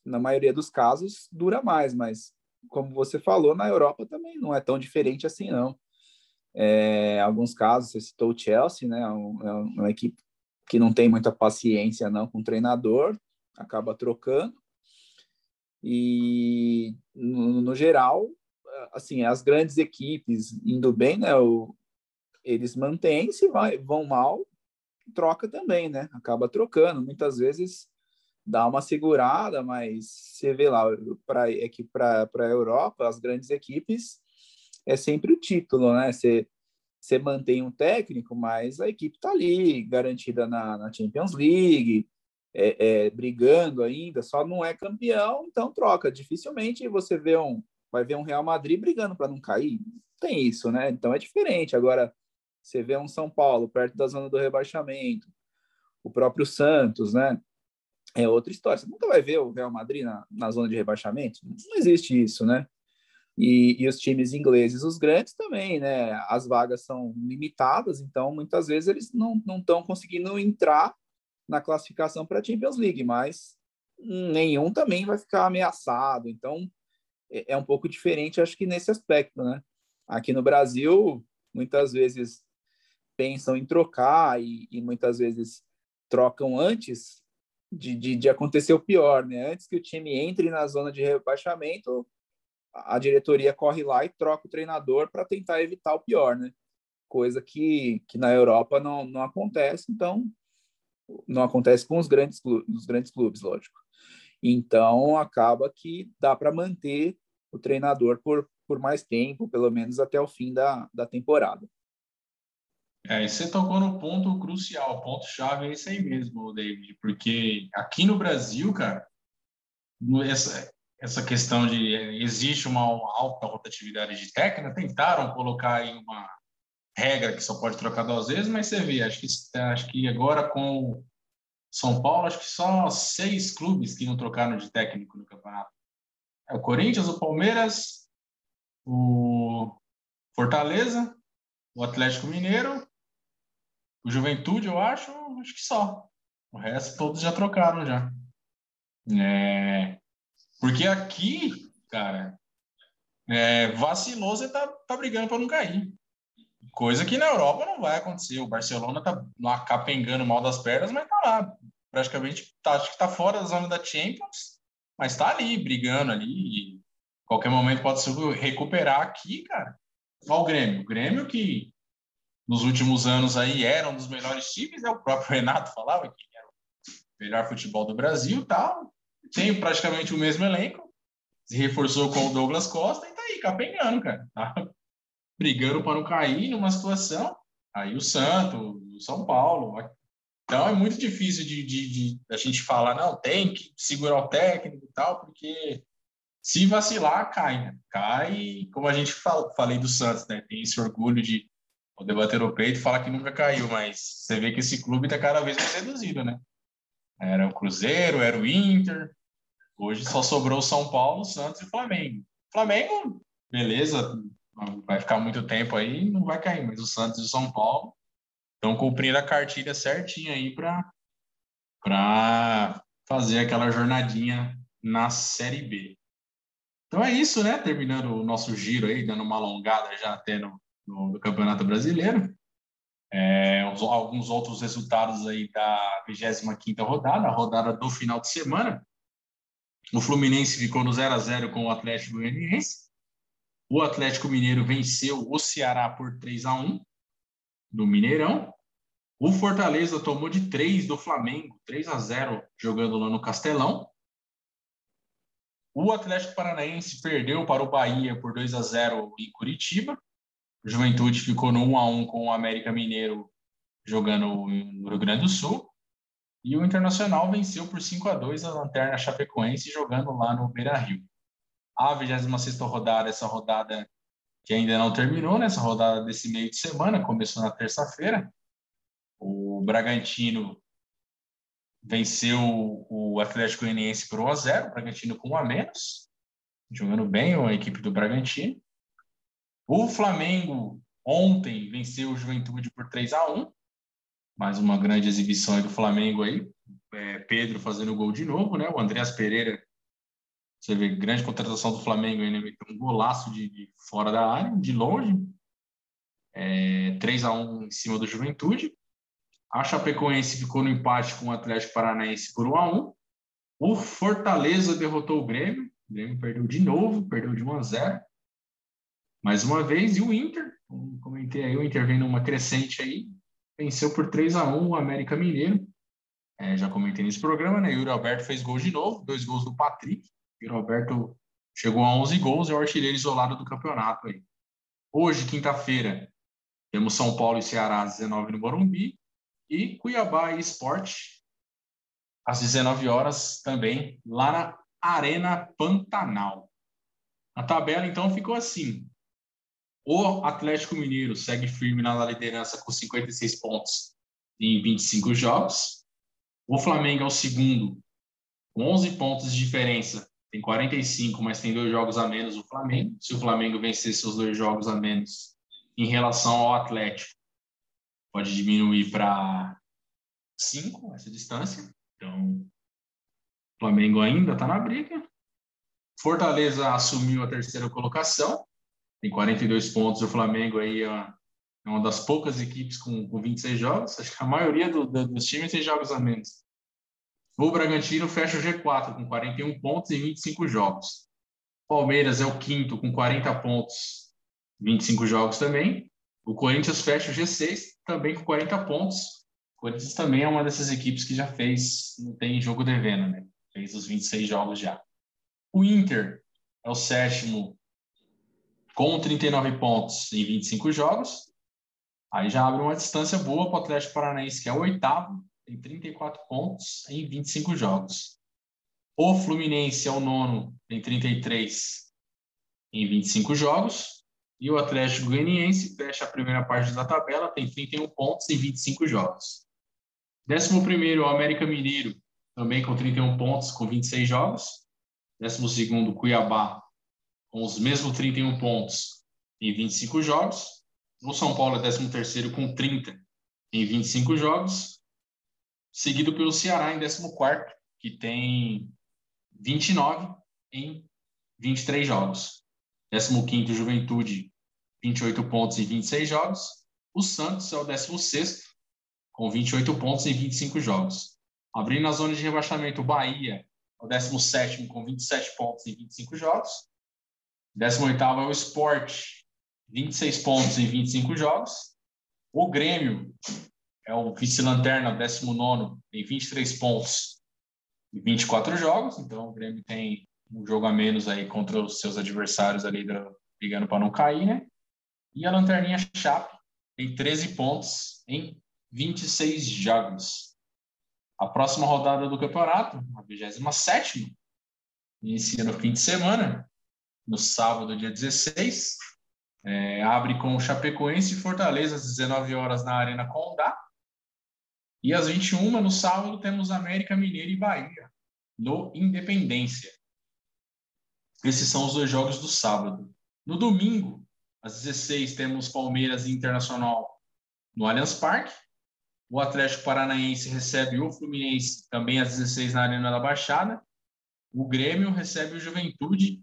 na maioria dos casos, dura mais, mas como você falou, na Europa também não é tão diferente assim, não. É, alguns casos, você citou o Chelsea, né? É, é uma equipe que não tem muita paciência não com o treinador, acaba trocando. E, no, no geral, assim, as grandes equipes indo bem, né? O, eles mantêm, se vai, vão mal, troca também, né? Acaba trocando. Muitas vezes dá uma segurada, mas você vê lá, para é que para a Europa, as grandes equipes é sempre o título, né? Você, você mantém um técnico, mas a equipe está ali, garantida na, na Champions League, é, é, brigando ainda, só não é campeão, então troca. Dificilmente você vê um, vai ver um Real Madrid brigando para não cair. Tem isso, né? Então é diferente. Agora, você vê um São Paulo perto da zona do rebaixamento, o próprio Santos, né? É outra história. Você nunca vai ver o Real Madrid na, na zona de rebaixamento. Não existe isso, né? E, e, os times ingleses, os grandes também, né? As vagas são limitadas, então muitas vezes eles não estão conseguindo entrar na classificação para a Champions League, mas nenhum também vai ficar ameaçado. Então é, é um pouco diferente, acho que nesse aspecto, né? Aqui no Brasil, muitas vezes pensam em trocar e, e muitas vezes trocam antes de, de, de, acontecer o pior, né? Antes que o time entre na zona de rebaixamento, a diretoria corre lá e troca o treinador para tentar evitar o pior, né? Coisa que, que na Europa não, não acontece, então não acontece com os grandes clubes, os grandes clubes, lógico. Então acaba que dá para manter o treinador por, por mais tempo, pelo menos até o fim da, da temporada. É, e você tocou no ponto crucial, ponto-chave é esse aí mesmo, David, porque aqui no Brasil, cara, essa, essa questão de existe uma alta rotatividade de técnica, tentaram colocar aí uma regra que só pode trocar duas vezes, mas você vê, acho que, acho que agora com São Paulo, acho que só seis clubes que não trocaram de técnico no campeonato. É o Corinthians, o Palmeiras, o Fortaleza, o Atlético Mineiro, o Juventude, eu acho, acho que só. O resto todos já trocaram já. É... Porque aqui, cara, é... vacilou, você tá, tá brigando para não cair. Coisa que na Europa não vai acontecer. O Barcelona tá lá capengando mal das pernas, mas tá lá. Praticamente, tá, acho que tá fora da zona da Champions, mas tá ali, brigando ali. Qualquer momento pode se recuperar aqui, cara. Olha o Grêmio. O Grêmio que nos últimos anos aí era um dos melhores times, né? O próprio Renato falava que era o melhor futebol do Brasil tal. Tem praticamente o mesmo elenco. Se reforçou com o Douglas Costa e tá aí, capengando, cara. Tá brigando para não cair numa situação. Aí o Santos, o São Paulo. Então é muito difícil de, de, de a gente falar, não, tem que segurar o técnico e tal, porque se vacilar, cai, né? Cai, como a gente fala, falei do Santos, né? Tem esse orgulho de poder bater o peito e falar que nunca caiu, mas você vê que esse clube está cada vez mais reduzido, né? Era o Cruzeiro, era o Inter, hoje só sobrou São Paulo, Santos e Flamengo. Flamengo, beleza, vai ficar muito tempo aí, não vai cair, mas o Santos e o São Paulo estão cumprindo a cartilha certinha aí para fazer aquela jornadinha na Série B. Então é isso, né? Terminando o nosso giro aí, dando uma alongada já até no, no, no Campeonato Brasileiro. É, alguns outros resultados aí da 25ª rodada, a rodada do final de semana. O Fluminense ficou no 0 a 0 com o Atlético Goianiense. O Atlético Mineiro venceu o Ceará por 3 a 1 no Mineirão. O Fortaleza tomou de 3 do Flamengo, 3 a 0 jogando lá no Castelão. O Atlético Paranaense perdeu para o Bahia por 2 a 0 em Curitiba. Juventude ficou no 1 a 1 com o América Mineiro jogando no Rio Grande do Sul. E o Internacional venceu por 5 a 2 a Lanterna Chapecoense jogando lá no Beira-Rio. A 26 rodada, essa rodada que ainda não terminou, nessa né? rodada desse meio de semana, começou na terça-feira. O Bragantino venceu o Atlético Goianiense por 1 a 0, o Bragantino com um a menos, jogando bem a equipe do Bragantino. O Flamengo ontem venceu o Juventude por 3 a 1, mais uma grande exibição do Flamengo aí. É, Pedro fazendo gol de novo, né? O Andreas Pereira, você vê, grande contratação do Flamengo aí, né? Um golaço de, de, fora da área, de longe. É, 3 a 1 em cima do Juventude. A Chapecoense ficou no empate com o Atlético Paranaense por 1 a 1. O Fortaleza derrotou o Grêmio. O Grêmio perdeu de novo, perdeu de 1 a 0. Mais uma vez, e o Inter, como comentei aí, o Inter vem numa crescente aí, venceu por 3 a 1 o América Mineiro. É, já comentei nesse programa, né? Yuri Alberto fez gol de novo, dois gols do Patrick. Yuri Alberto chegou a 11 gols, é o artilheiro isolado do campeonato aí. Hoje, quinta-feira, temos São Paulo e Ceará às 19 no Morumbi e Cuiabá e Esporte às 19 horas também, lá na Arena Pantanal. A tabela, então, ficou assim. O Atlético Mineiro segue firme na liderança com 56 pontos em 25 jogos. O Flamengo é o segundo, com 11 pontos de diferença. Tem 45, mas tem dois jogos a menos o Flamengo. Se o Flamengo vencer seus dois jogos a menos em relação ao Atlético, pode diminuir para 5 essa distância. Então, o Flamengo ainda está na briga. Fortaleza assumiu a terceira colocação, tem 42 pontos. O Flamengo aí é uma das poucas equipes com, com 26 jogos. Acho que a maioria do, do, dos times tem jogos a menos. O Bragantino fecha o G4 com 41 pontos e 25 jogos. Palmeiras é o quinto com 40 pontos, 25 jogos também. O Corinthians fecha o G6 também com 40 pontos. O Corinthians também é uma dessas equipes que já fez, não tem jogo devendo, né? Fez os 26 jogos já. O Inter é o sétimo com 39 pontos em 25 jogos. Aí já abre uma distância boa para o Atlético Paranaense, que é o oitavo, tem 34 pontos em 25 jogos. O Fluminense é o nono, tem 33 em 25 jogos. E o Atlético Goianiense fecha a primeira parte da tabela, tem 31 pontos em 25 jogos. Décimo primeiro, o América Mineiro, também com 31 pontos, com 26 jogos. Décimo segundo, Cuiabá, com os mesmos 31 pontos em 25 jogos. O São Paulo é décimo terceiro com 30 em 25 jogos. Seguido pelo Ceará em décimo quarto, que tem 29 em 23 jogos. 15º Juventude, 28 pontos em 26 jogos. O Santos é o 16º, com 28 pontos em 25 jogos. Abrindo a zona de rebaixamento, o Bahia é o 17º, com 27 pontos em 25 jogos. 18º é o Sport, 26 pontos em 25 jogos. O Grêmio é o vice-lanterna, 19 em 23 pontos em 24 jogos. Então, o Grêmio tem um jogo a menos aí contra os seus adversários ali brigando para não cair, né? E a Lanterninha Chape tem 13 pontos em 26 jogos. A próxima rodada do campeonato, a 27 inicia no fim de semana, no sábado, dia 16. É, abre com o Chapecoense e Fortaleza às 19 horas na Arena Condá. E às 21 no sábado temos América Mineiro e Bahia no Independência. Esses são os dois jogos do sábado. No domingo, às 16, temos Palmeiras e Internacional no Allianz Parque. O Atlético Paranaense recebe o Fluminense também às 16 na Arena da Baixada. O Grêmio recebe o Juventude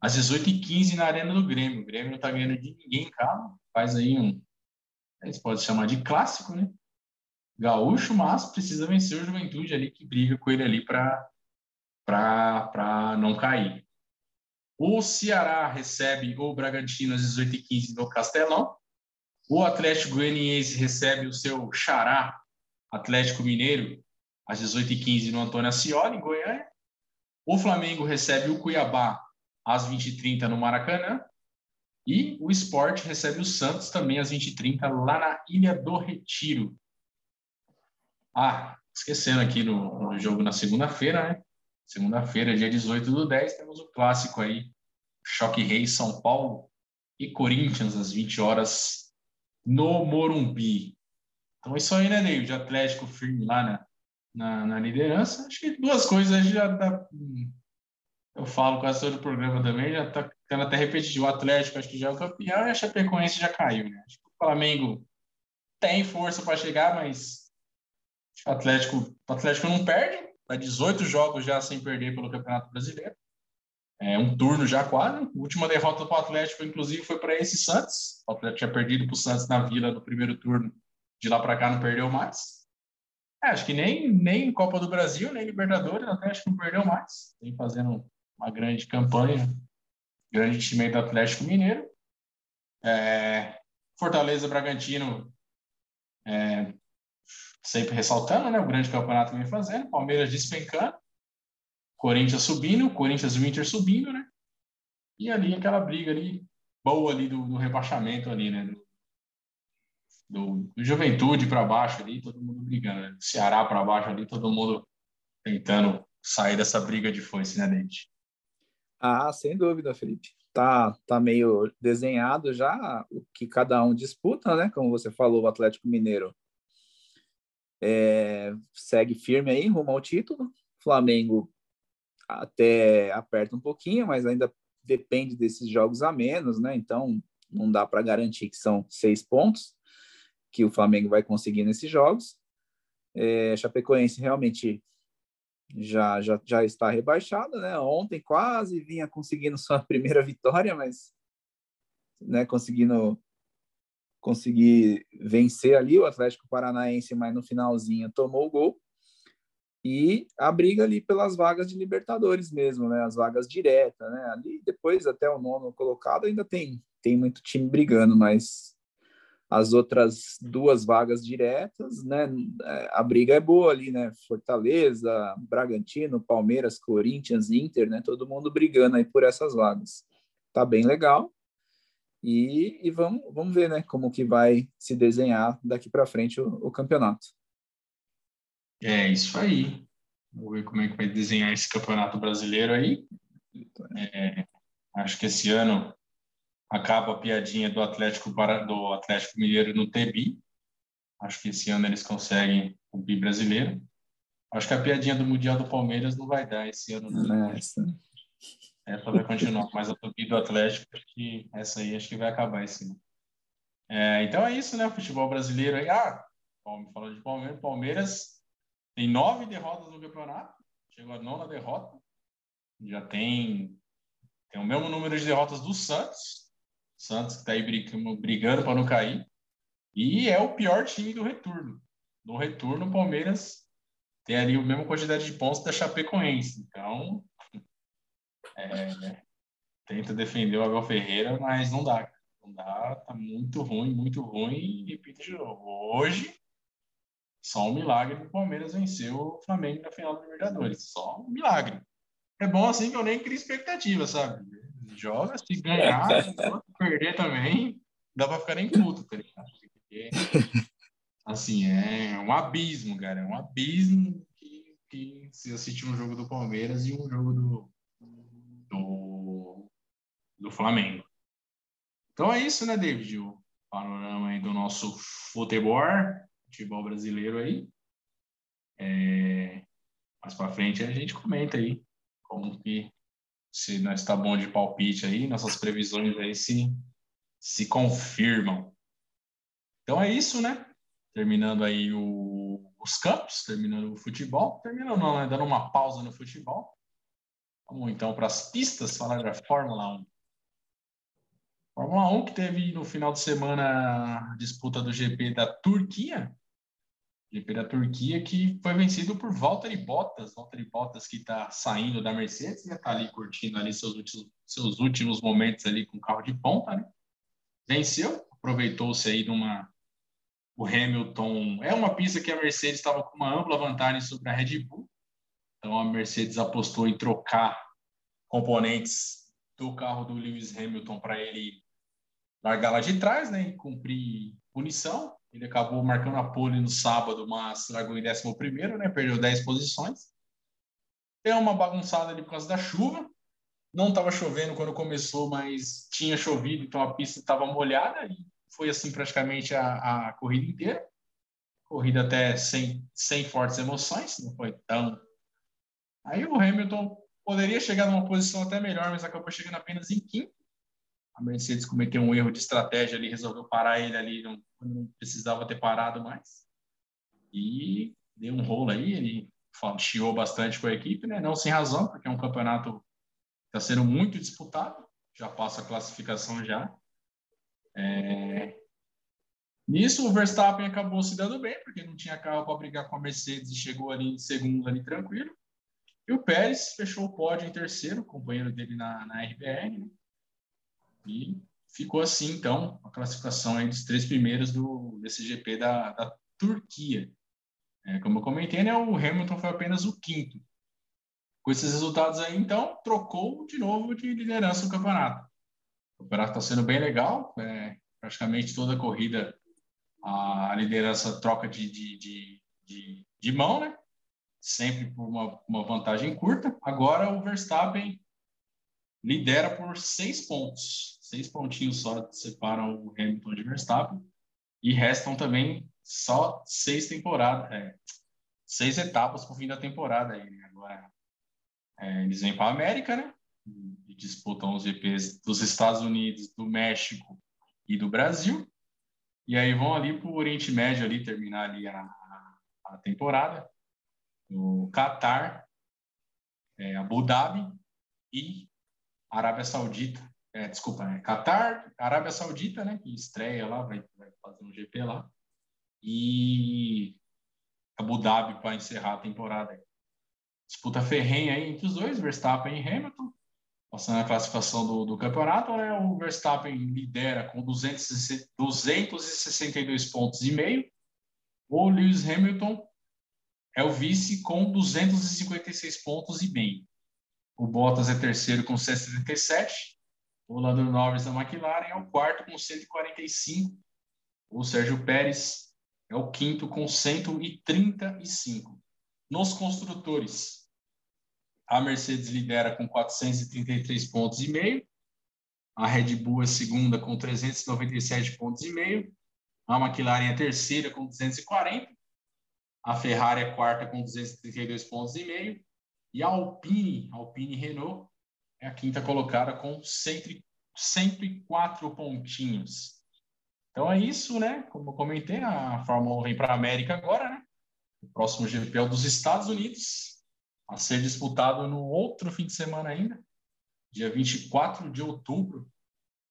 às 18h15 na Arena do Grêmio. O Grêmio não está ganhando de ninguém, cara. Faz aí um. A gente pode chamar de clássico, né? Gaúcho, mas precisa vencer o Juventude ali, que briga com ele ali para não cair. O Ceará recebe o Bragantino às 18h15 no Castelão. O Atlético Goianiense recebe o seu xará Atlético Mineiro às 18h15 no Antônio Ascioli, em Goiânia. O Flamengo recebe o Cuiabá às 20h30 no Maracanã. E o Sport recebe o Santos também às 20h30 lá na Ilha do Retiro. Ah, esquecendo aqui no, no jogo na segunda-feira, né? Segunda-feira, dia 18 do 10, temos o clássico aí, Choque Rei São Paulo e Corinthians, às 20 horas, no Morumbi. Então, isso aí, né, Neil? De Atlético firme lá na, na, na, liderança. Acho que duas coisas já dá. Eu falo quase todo o programa também, já está ficando até repetitivo. O Atlético acho que já é o campeão e a Chapecoense já caiu, né? Acho que o Flamengo tem força para chegar, mas o Atlético, o Atlético não perde, Está 18 jogos já sem perder pelo Campeonato Brasileiro. É um turno já quase. A última derrota para o Atlético, inclusive, foi para esse Santos. O Atlético tinha perdido para o Santos na Vila no primeiro turno. De lá para cá não perdeu mais. É, acho que nem, nem Copa do Brasil, nem Libertadores, o Atlético não perdeu mais. Tem fazendo uma grande campanha. Grande time do Atlético Mineiro. É, Fortaleza Bragantino é, sempre ressaltando, né? O grande campeonato vem fazendo, Palmeiras despencando, Corinthians subindo, Corinthians o Inter subindo, né? E ali aquela briga ali, boa ali do, do rebaixamento ali, né? Do, do, do Juventude para baixo ali, todo mundo brigando, né? Ceará para baixo ali, todo mundo tentando sair dessa briga de foice, né, Dente? Ah, sem dúvida, Felipe. Tá, tá meio desenhado já o que cada um disputa, né? Como você falou, o Atlético Mineiro é, segue firme aí rumo ao título. Flamengo até aperta um pouquinho, mas ainda depende desses jogos a menos, né? Então não dá para garantir que são seis pontos que o Flamengo vai conseguir nesses jogos. É, Chapecoense realmente já, já, já está rebaixada, né? Ontem quase vinha conseguindo sua primeira vitória, mas né, conseguindo conseguir vencer ali o Atlético Paranaense, mas no finalzinho tomou o gol. E a briga ali pelas vagas de Libertadores mesmo, né? As vagas diretas, né? Ali depois até o nono colocado ainda tem tem muito time brigando, mas as outras duas vagas diretas, né? É, a briga é boa ali, né? Fortaleza, Bragantino, Palmeiras, Corinthians, Inter, né? Todo mundo brigando aí por essas vagas. Tá bem legal. E, e vamos, vamos ver né, como que vai se desenhar daqui para frente o, o, campeonato. É isso aí. Vamos ver como é que vai desenhar esse campeonato brasileiro aí. É, acho que esse ano acaba a piadinha do Atlético para do Atlético Mineiro no TBI. Acho que esse ano eles conseguem o bi brasileiro. Acho que a piadinha do Mundial do Palmeiras não vai dar esse ano. Não. Essa. essa vai continuar, mas a do bi do Atlético, acho que essa aí acho que vai acabar esse ano. É, então é isso, né? O futebol brasileiro aí. Ah, falando de Palmeiras, Palmeiras tem nove derrotas no campeonato, chegou a nona derrota, já tem, tem o mesmo número de derrotas do Santos, Santos que está aí brigando, brigando para não cair, e é o pior time do retorno. No retorno, o Palmeiras tem ali a mesma quantidade de pontos da Chapecoense. Então, é, tenta defender o Abel Ferreira, mas não dá. Não dá, tá muito ruim, muito ruim. Repito de novo, hoje, só um milagre o Palmeiras venceu o Flamengo na final da Libertadores. Só um milagre. É bom assim que eu nem crio expectativa, sabe? Joga, se ganhar, perder também, dá pra ficar nem puto, tá ligado? Porque, assim, é um abismo, cara. É um abismo que, que se assistir um jogo do Palmeiras e um jogo do, do, do Flamengo. Então é isso, né, David? O panorama aí do nosso futebol, futebol brasileiro aí. É... Mais para frente a gente comenta aí como que se nós está bom de palpite aí, nossas previsões aí se, se confirmam. Então é isso, né? Terminando aí o, os campos, terminando o futebol, terminando né? Dando uma pausa no futebol. Vamos então para as pistas, falar da Fórmula 1. Fórmula 1 que teve no final de semana a disputa do GP da Turquia. GP da Turquia que foi vencido por Valtteri Bottas. Valtteri Bottas que está saindo da Mercedes, e está ali curtindo ali seus últimos, seus últimos momentos ali com carro de ponta, né? Venceu, aproveitou-se aí de uma o Hamilton é uma pista que a Mercedes estava com uma ampla vantagem sobre a Red Bull. Então a Mercedes apostou em trocar componentes do carro do Lewis Hamilton para ele largar lá de trás, né, e cumprir punição. Ele acabou marcando a pole no sábado, mas largou em 11 primeiro, né, perdeu 10 posições. Deu uma bagunçada ali por causa da chuva. Não estava chovendo quando começou, mas tinha chovido, então a pista estava molhada e foi assim praticamente a, a corrida inteira. Corrida até sem, sem fortes emoções, não foi tão. Aí o Hamilton poderia chegar numa posição até melhor, mas acabou chegando apenas em quinto. A Mercedes cometeu um erro de estratégia ali, resolveu parar ele ali, não, não precisava ter parado mais. E deu um rolo aí, ele chiou bastante com a equipe, né? Não sem razão, porque é um campeonato que está sendo muito disputado, já passa a classificação já. É... Nisso, o Verstappen acabou se dando bem, porque não tinha carro para brigar com a Mercedes e chegou ali em segundo, ali tranquilo. E o Pérez fechou o pódio em terceiro, companheiro dele na, na RBR. Né? E ficou assim, então, a classificação aí dos três primeiros do, desse GP da, da Turquia. É, como eu comentei, né, o Hamilton foi apenas o quinto. Com esses resultados aí, então, trocou de novo de liderança do campeonato. O campeonato está sendo bem legal, é, praticamente toda a corrida a liderança troca de, de, de, de, de mão, né? sempre por uma, uma vantagem curta. Agora o Verstappen lidera por seis pontos. Seis pontinhos só separam o Hamilton de Verstappen. E restam também só seis temporadas, é, seis etapas para o fim da temporada. Aí, né? Agora é, eles vêm para a América, né? E disputam os GPs dos Estados Unidos, do México e do Brasil. E aí vão ali para o Oriente Médio ali terminar ali a, a temporada. No Catar, é, Abu Dhabi e Arábia Saudita. É, desculpa, é Catar, Arábia Saudita, né? Que estreia lá, vai, vai fazer um GP lá. E Abu Dhabi para encerrar a temporada. Disputa ferrenha aí entre os dois, Verstappen e Hamilton. Passando a classificação do, do campeonato, né? o Verstappen lidera com 200, 262 pontos e meio. O Lewis Hamilton é o vice com 256 pontos e meio. O Bottas é terceiro com 177. O Lando Norris da McLaren é o quarto com 145. O Sérgio Pérez é o quinto com 135. Nos construtores, a Mercedes lidera com 433 pontos e meio, a Red Bull é segunda com 397 pontos e meio, a McLaren é terceira com 240, a Ferrari é quarta com 232 pontos e meio e a Alpine, Alpine Renault, é a quinta colocada com 104 pontinhos. Então é isso, né? Como eu comentei, a Fórmula 1 vem para a América agora, né? O próximo GP é o dos Estados Unidos, a ser disputado no outro fim de semana ainda, dia 24 de outubro,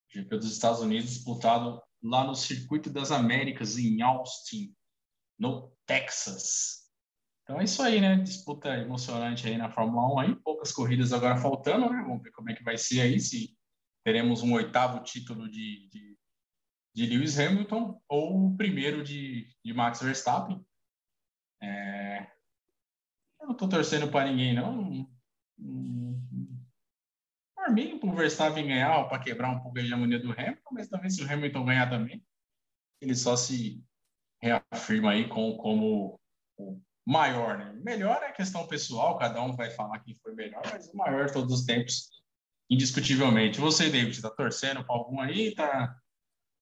GP dos Estados Unidos, disputado lá no Circuito das Américas, em Austin, no Texas. Então é isso aí, né? Disputa emocionante aí na Fórmula 1 aí, poucas corridas agora faltando, né? Vamos ver como é que vai ser aí, se teremos um oitavo título de, de, de Lewis Hamilton ou o primeiro de, de Max Verstappen. É... Eu não estou torcendo para ninguém, não. Por mim, para o Verstappen ganhar, para quebrar um pouco a hegemonia do Hamilton, mas também se o Hamilton ganhar também, ele só se reafirma aí com, como o maior, né? Melhor é questão pessoal, cada um vai falar quem foi melhor, mas o maior todos os tempos, indiscutivelmente. Você, David, está torcendo para algum aí? Tá,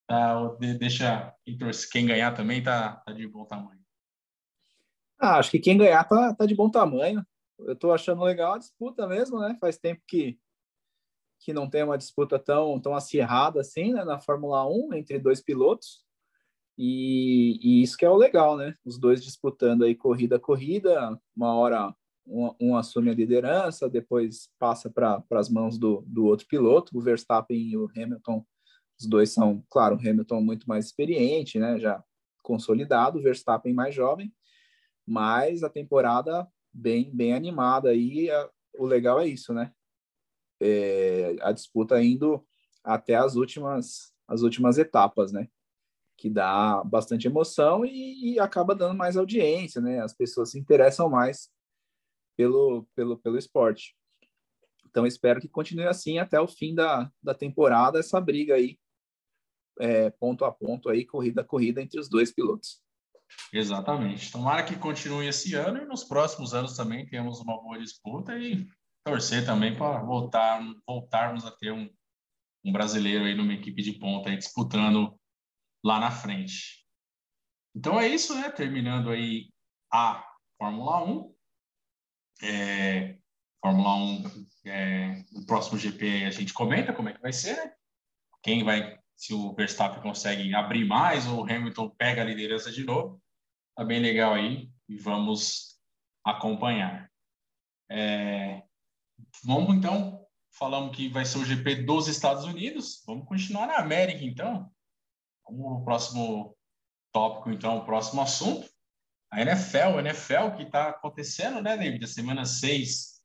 tá, deixa quem, quem ganhar também tá, tá de bom tamanho. Ah, acho que quem ganhar tá, tá de bom tamanho. Eu estou achando legal a disputa mesmo, né? Faz tempo que, que não tem uma disputa tão, tão acirrada assim, né? Na Fórmula 1, entre dois pilotos. E, e, isso que é o legal, né? Os dois disputando aí corrida a corrida, uma hora um, um assume a liderança, depois passa para as mãos do, do outro piloto, o Verstappen e o Hamilton. Os dois são, claro, o Hamilton muito mais experiente, né? Já consolidado, o Verstappen mais jovem, mas a temporada bem bem animada aí. o legal é isso, né? É, a disputa indo até as últimas as últimas etapas, né? Que dá bastante emoção e, e, acaba dando mais audiência, né? As pessoas se interessam mais pelo, pelo, pelo esporte. Então, espero que continue assim até o fim da, da temporada, essa briga aí, é, ponto a ponto aí, corrida a corrida entre os dois pilotos. Exatamente. Tomara que continue esse ano e nos próximos anos também temos uma boa disputa e torcer também para voltar, voltarmos a ter um, um brasileiro aí numa equipe de ponta aí disputando lá na frente. Então é isso, né? Terminando aí a Fórmula 1. É, Fórmula 1, é, no próximo GP a gente comenta como é que vai ser, né? Quem vai, se o Verstappen consegue abrir mais ou o Hamilton pega a liderança de novo. Tá bem legal aí e vamos acompanhar. É, vamos então, falamos que vai ser o GP dos Estados Unidos. Vamos continuar na América então. Vamos próximo tópico, então, o próximo assunto. A NFL, a NFL que está acontecendo, né, David? A semana 6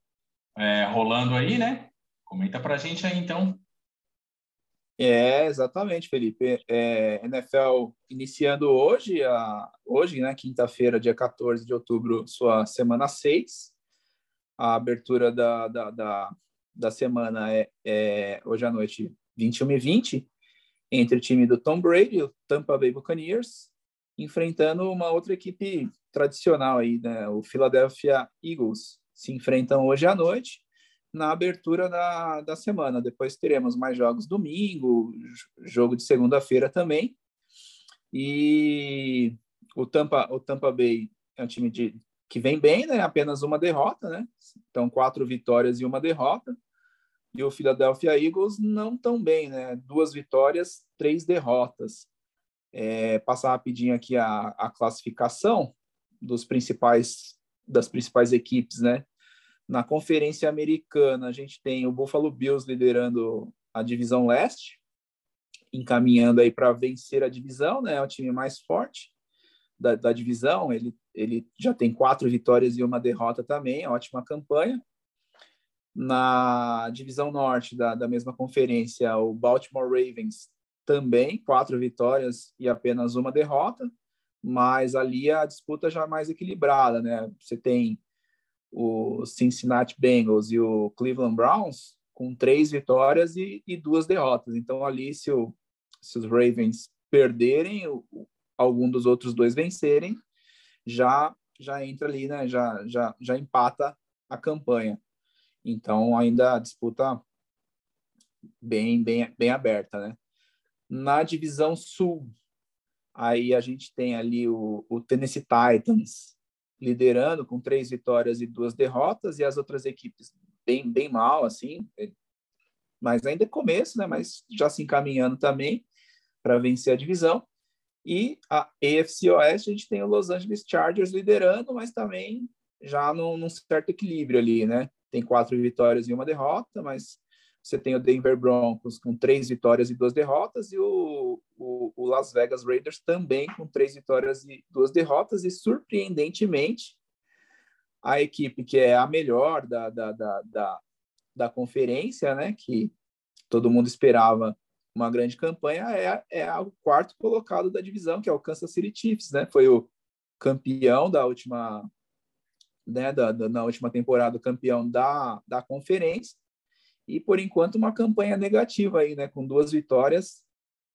é, rolando aí, né? Comenta para a gente aí, então. É, exatamente, Felipe. É, NFL iniciando hoje, a, hoje, né, quinta-feira, dia 14 de outubro, sua semana 6. A abertura da, da, da, da semana é, é hoje à noite, 21 e 20 entre o time do Tom Brady, o Tampa Bay Buccaneers, enfrentando uma outra equipe tradicional aí, né? O Philadelphia Eagles. Se enfrentam hoje à noite na abertura da, da semana. Depois teremos mais jogos domingo, jogo de segunda-feira também. E o Tampa, o Tampa Bay é um time de, que vem bem, né? Apenas uma derrota, né? Então, quatro vitórias e uma derrota e o Philadelphia Eagles não tão bem, né? Duas vitórias, três derrotas. É, passar rapidinho aqui a, a classificação dos principais das principais equipes, né? Na Conferência Americana, a gente tem o Buffalo Bills liderando a divisão leste, encaminhando aí para vencer a divisão, né? É o time mais forte da, da divisão. Ele, ele já tem quatro vitórias e uma derrota também, ótima campanha. Na divisão norte da, da mesma conferência, o Baltimore Ravens também, quatro vitórias e apenas uma derrota, mas ali a disputa já é mais equilibrada, né? Você tem o Cincinnati Bengals e o Cleveland Browns com três vitórias e, e duas derrotas. Então, ali, se, o, se os Ravens perderem, o, algum dos outros dois vencerem, já já entra ali, né? Já, já, já empata a campanha. Então, ainda a disputa bem, bem, bem aberta, né? Na divisão sul, aí a gente tem ali o, o Tennessee Titans liderando com três vitórias e duas derrotas, e as outras equipes bem, bem mal, assim, mas ainda é começo, né? Mas já se encaminhando também para vencer a divisão. E a AFC Oeste, a gente tem o Los Angeles Chargers liderando, mas também já num, num certo equilíbrio ali, né? Tem quatro vitórias e uma derrota, mas você tem o Denver Broncos com três vitórias e duas derrotas, e o, o, o, Las Vegas Raiders também com três vitórias e duas derrotas, e surpreendentemente, a equipe que é a melhor da, da, da, da, da conferência, né, que todo mundo esperava uma grande campanha, é, é o quarto colocado da divisão, que é o Kansas City Chiefs, né, foi o campeão da última, né, da, da, na última temporada, campeão da, da conferência, e por enquanto uma campanha negativa aí, né, com duas vitórias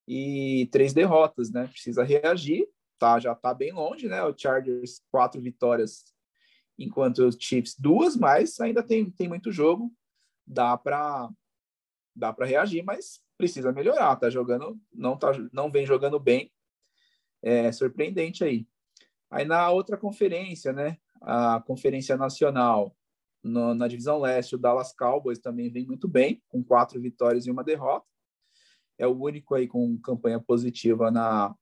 e três derrotas, né? Precisa reagir, tá? Já tá bem longe, né? O Chargers quatro vitórias, enquanto o Chiefs duas, mas ainda tem, tem muito jogo, dá para dá para reagir, mas precisa melhorar, tá jogando, não tá não vem jogando bem. É surpreendente aí. Aí na outra conferência, né? A Conferência Nacional, no, na divisão leste, o Dallas Cowboys também vem muito bem, com quatro vitórias e uma derrota. É o único aí com campanha positiva na,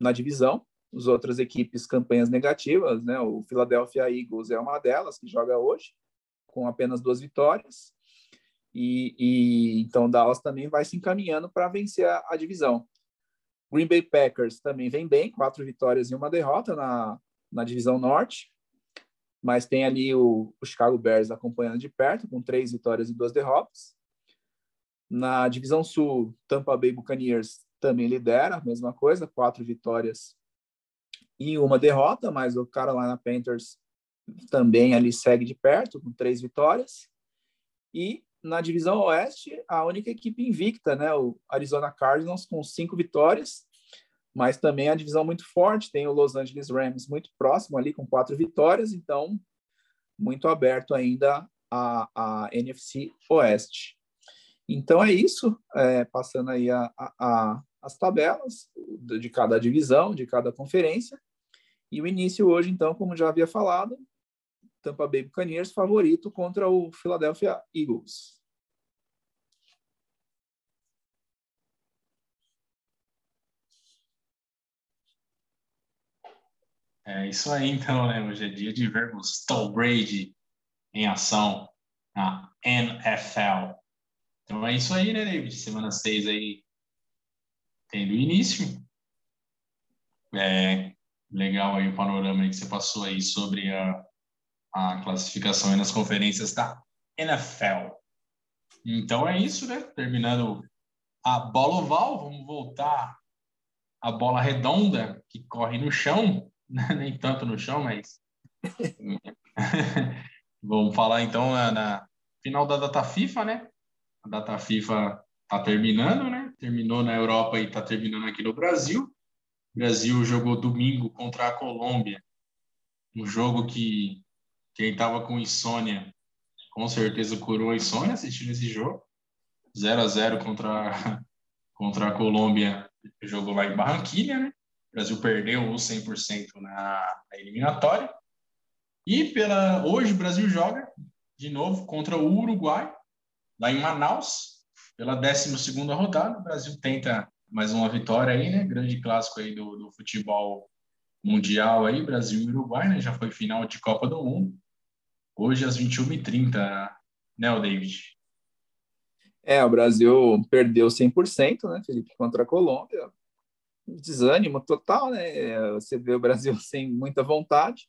na divisão. As outras equipes, campanhas negativas, né? O Philadelphia Eagles é uma delas, que joga hoje, com apenas duas vitórias. E, e então Dallas também vai se encaminhando para vencer a, a divisão. Green Bay Packers também vem bem, quatro vitórias e uma derrota na, na divisão norte mas tem ali o, o, Chicago Bears acompanhando de perto, com três vitórias e duas derrotas. Na divisão sul, Tampa Bay Buccaneers também lidera, mesma coisa, quatro vitórias e uma derrota, mas o Carolina Panthers também ali segue de perto, com três vitórias. E na divisão oeste, a única equipe invicta, né, o Arizona Cardinals, com cinco vitórias, mas também a divisão muito forte, tem o Los Angeles Rams muito próximo ali com quatro vitórias, então muito aberto ainda a, a NFC Oeste. Então é isso, é, passando aí a, a, as tabelas de cada divisão, de cada conferência, e o início hoje, então, como já havia falado, Tampa Bay Buccaneers favorito contra o Philadelphia Eagles. É isso aí, então, né? Hoje é dia de vermos Tom Brady em ação na NFL. Então é isso aí, né, David? Semana 6 aí tendo início. É legal aí o panorama aí que você passou aí sobre a, a classificação nas conferências da NFL. Então é isso, né? Terminando a bola oval, vamos voltar à bola redonda que corre no chão. nem tanto no chão, mas. Vamos falar então na, na, final da data FIFA, né? A data FIFA tá terminando, né? Terminou na Europa e tá terminando aqui no Brasil. O Brasil jogou domingo contra a Colômbia, um jogo que quem tava com insônia com certeza curou a insônia assistindo esse jogo. 0 a 0 contra, contra a Colômbia, jogou lá em Barranquilha, né? O Brasil perdeu os 100% na, na eliminatória. E pela hoje o Brasil joga de novo contra o Uruguai, lá em Manaus, pela 12 rodada. O Brasil tenta mais uma vitória aí, né? Grande clássico aí do, do futebol mundial aí, Brasil e Uruguai, né? Já foi final de Copa do Mundo. Hoje às 21h30, né, o David? É, o Brasil perdeu 100%, né, Felipe, contra a Colômbia desânimo total, né? Você vê o Brasil sem muita vontade.